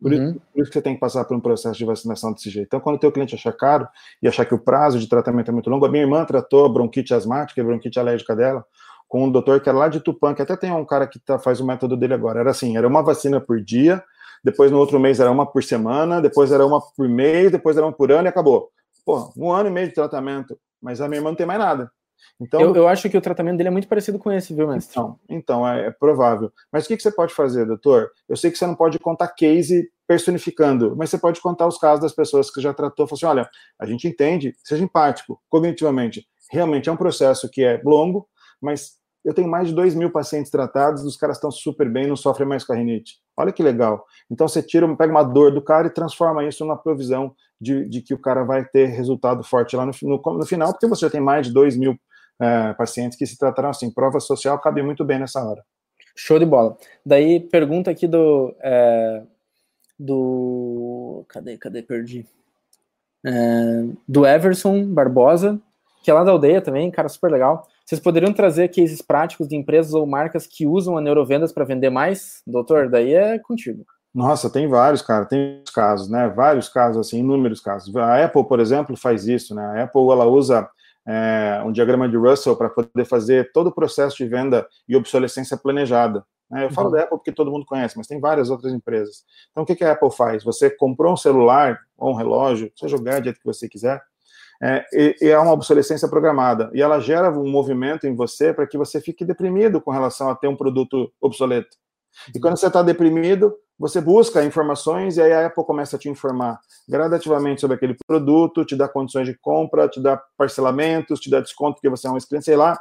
Por, uhum. isso, por, isso, que você tem que passar por um processo de vacinação desse jeito. Então, quando o teu cliente achar caro e achar que o prazo de tratamento é muito longo, a minha irmã tratou a bronquite asmática e bronquite alérgica dela com um doutor que era lá de Tupã, que até tem um cara que tá, faz o método dele agora. Era assim, era uma vacina por dia, depois no outro mês era uma por semana, depois era uma por mês, depois era uma por ano e acabou. Pô, um ano e meio de tratamento, mas a minha irmã não tem mais nada. Então, eu, eu, acho que o tratamento dele é muito parecido com esse, viu, mestre? Então, então é, é provável. Mas o que, que, você pode fazer, doutor? Eu sei que você não pode contar case personificando, mas você pode contar os casos das pessoas que já tratou. Falou assim: olha, a gente entende, seja empático, cognitivamente. Realmente é um processo que é longo, mas eu tenho mais de 2 mil pacientes tratados, os caras estão super bem, não sofrem mais com a rinite. Olha que legal. Então você tira, pega uma dor do cara e transforma isso numa provisão de, de que o cara vai ter resultado forte lá no, no, no final, porque você já tem mais de 2 mil é, pacientes que se trataram assim. Prova social cabe muito bem nessa hora. Show de bola. Daí, pergunta aqui do. É, do. Cadê, cadê? Perdi. É, do Everson Barbosa, que é lá da aldeia também, cara, super legal. Vocês poderiam trazer cases práticos de empresas ou marcas que usam a neurovendas para vender mais? Doutor, daí é contigo. Nossa, tem vários, cara, tem casos, né? Vários casos, assim, inúmeros casos. A Apple, por exemplo, faz isso, né? A Apple, ela usa é, um diagrama de Russell para poder fazer todo o processo de venda e obsolescência planejada. Né? Eu falo uhum. da Apple porque todo mundo conhece, mas tem várias outras empresas. Então, o que, que a Apple faz? Você comprou um celular ou um relógio, seja o gadget que você quiser, é, é uma obsolescência programada. E ela gera um movimento em você para que você fique deprimido com relação a ter um produto obsoleto. E quando você está deprimido, você busca informações e aí a Apple começa a te informar gradativamente sobre aquele produto, te dá condições de compra, te dá parcelamentos, te dá desconto porque você é um cliente, sei lá.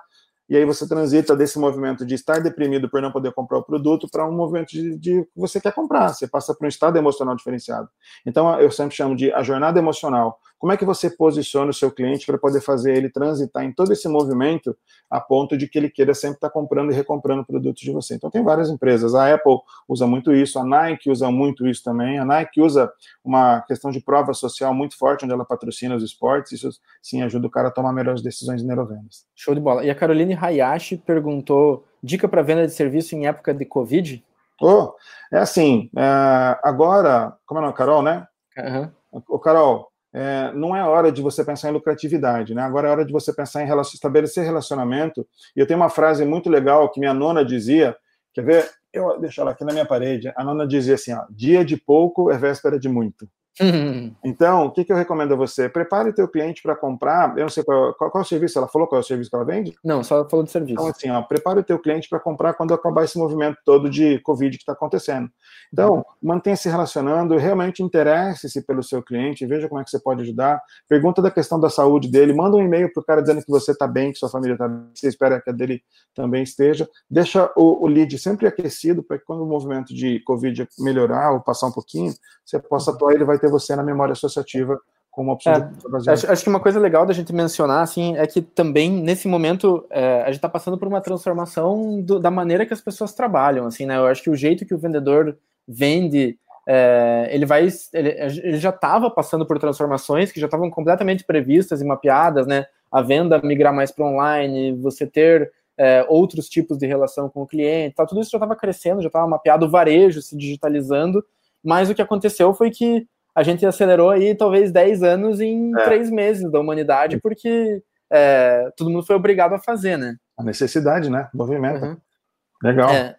E aí você transita desse movimento de estar deprimido por não poder comprar o produto para um movimento de, de você quer comprar. Você passa por um estado emocional diferenciado. Então eu sempre chamo de a jornada emocional, como é que você posiciona o seu cliente para poder fazer ele transitar em todo esse movimento a ponto de que ele queira sempre estar comprando e recomprando produtos de você. Então tem várias empresas, a Apple usa muito isso, a Nike usa muito isso também, a Nike usa uma questão de prova social muito forte, onde ela patrocina os esportes, isso sim ajuda o cara a tomar melhores decisões de neurovendas. Show de bola. E a Caroline Hayashi perguntou, dica para venda de serviço em época de Covid? Oh, é assim, é, agora, como é o nome, Carol, né? Uhum. O Carol, é, não é hora de você pensar em lucratividade, né? Agora é hora de você pensar em relacion, estabelecer relacionamento. E eu tenho uma frase muito legal que minha nona dizia, quer ver? Eu deixo ela aqui na minha parede. A nona dizia assim: ó, dia de pouco é véspera de muito. Então, o que, que, eu recomendo a você? Prepare o teu cliente para comprar. Eu não sei qual, qual, qual, é o serviço. Ela falou qual é o serviço que ela vende? Não, só falou de serviço. Então, assim, ó, prepare o teu cliente para comprar quando acabar esse movimento todo de Covid que está acontecendo. Então, uhum. mantenha se relacionando, realmente interesse-se pelo seu cliente, veja como é que você pode ajudar. Pergunta da questão da saúde dele, manda um e-mail para o cara dizendo que você está bem, que sua família está bem, que você espera que a dele também esteja. Deixa o, o lead sempre aquecido para que quando o movimento de Covid melhorar ou passar um pouquinho, você possa atuar, ele vai ter você na memória associativa como opção é, de acho, acho, que uma coisa legal da gente mencionar assim é que também nesse momento é, a gente está passando por uma transformação do, da maneira que as pessoas trabalham assim né? Eu acho que o jeito que o vendedor vende é, ele vai ele, ele já estava passando por transformações que já estavam completamente previstas e mapeadas né? A venda migrar mais para online você ter é, outros tipos de relação com o cliente tá, tudo isso já estava crescendo já estava mapeado o varejo se digitalizando mas o que aconteceu foi que a gente acelerou aí talvez 10 anos em é. 3 meses da humanidade, porque é, todo mundo foi obrigado a fazer, né? A necessidade, né? Movimento. Uhum. Legal. É.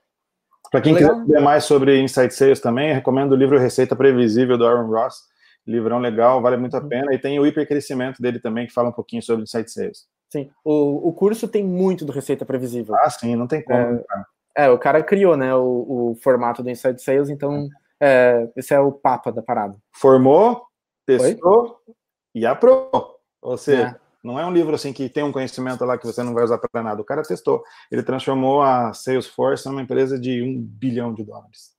Para quem Legal. quiser saber mais sobre Insight Sales também, recomendo o livro Receita Previsível do Aaron Ross. Livrão legal, vale muito a uhum. pena. E tem o hipercrescimento dele também, que fala um pouquinho sobre Insight Sales. Sim, o, o curso tem muito do Receita Previsível. Ah, sim, não tem como. É, é o cara criou, né, o, o formato do Inside Sales, então é, esse é o papa da parada. Formou, testou Oi? e aprovou. Ou seja, é. não é um livro assim que tem um conhecimento lá que você não vai usar para nada. O cara testou. Ele transformou a Salesforce numa empresa de um bilhão de dólares.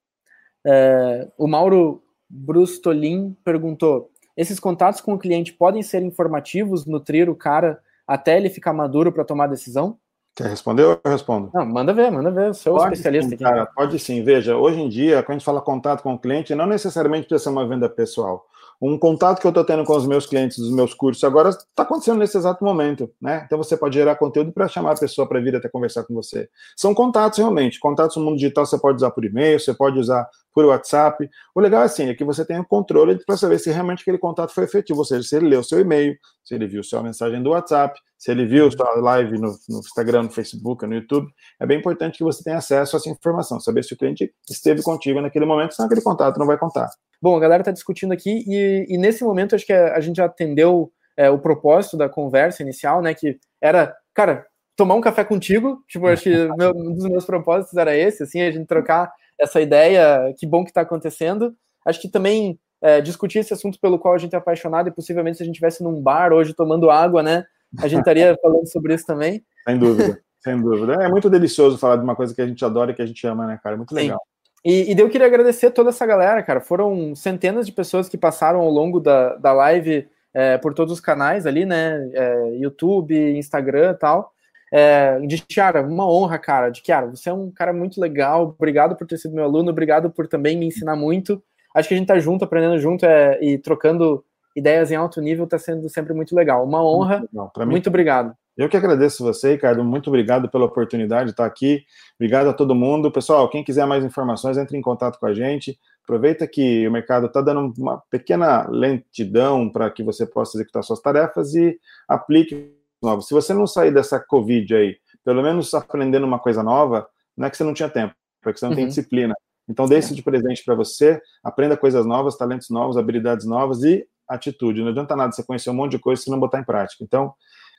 É, o Mauro Brustolin perguntou: esses contatos com o cliente podem ser informativos, nutrir o cara até ele ficar maduro para tomar decisão? Quer responder ou eu respondo? Não, manda ver, manda ver. Sou pode especialista sim, aqui. Cara, pode sim. Veja, hoje em dia, quando a gente fala contato com o cliente, não necessariamente precisa ser uma venda pessoal. Um contato que eu estou tendo com os meus clientes dos meus cursos agora está acontecendo nesse exato momento, né? Então você pode gerar conteúdo para chamar a pessoa para vir até conversar com você. São contatos realmente. Contatos no mundo digital você pode usar por e-mail, você pode usar por WhatsApp. O legal é assim, é que você tem o controle para saber se realmente aquele contato foi efetivo, ou seja, se ele leu seu e-mail, se ele viu sua mensagem do WhatsApp, se ele viu sua live no, no, Instagram, no Facebook, no YouTube, é bem importante que você tenha acesso a essa informação, saber se o cliente esteve contigo naquele momento, senão aquele contato não vai contar. Bom, a galera está discutindo aqui e, e, nesse momento acho que a, gente já atendeu é, o propósito da conversa inicial, né? Que era, cara, tomar um café contigo. Tipo, acho que meu, um dos meus propósitos era esse, assim, a gente trocar essa ideia. Que bom que está acontecendo. Acho que também é, discutir esse assunto pelo qual a gente é apaixonado e possivelmente se a gente estivesse num bar hoje tomando água, né? A gente estaria falando sobre isso também. Sem dúvida, sem dúvida. É muito delicioso falar de uma coisa que a gente adora e que a gente ama, né, cara? É muito legal. Sim. E, e eu queria agradecer toda essa galera, cara. Foram centenas de pessoas que passaram ao longo da, da live é, por todos os canais ali, né? É, YouTube, Instagram e tal. É, de Tiara, uma honra, cara. De Tiara, você é um cara muito legal. Obrigado por ter sido meu aluno, obrigado por também me ensinar muito. Acho que a gente tá junto, aprendendo junto é, e trocando ideias em alto nível, tá sendo sempre muito legal. Uma honra. Muito, muito obrigado. Eu que agradeço você, Ricardo. Muito obrigado pela oportunidade de estar aqui. Obrigado a todo mundo. Pessoal, quem quiser mais informações, entre em contato com a gente. Aproveita que o mercado está dando uma pequena lentidão para que você possa executar suas tarefas e aplique novos. Se você não sair dessa Covid aí, pelo menos aprendendo uma coisa nova, não é que você não tinha tempo, é que você não uhum. tem disciplina. Então, dê isso de presente para você, aprenda coisas novas, talentos novos, habilidades novas e atitude. Não adianta nada você conhecer um monte de coisa se não botar em prática. Então,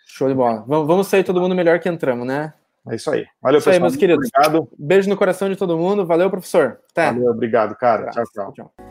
Show de bola. Vamos sair todo mundo melhor que entramos, né? É isso aí. Valeu, isso pessoal. aí, meus queridos. Obrigado. Beijo no coração de todo mundo. Valeu, professor. Até. Valeu, obrigado, cara. Tchau, tchau. tchau.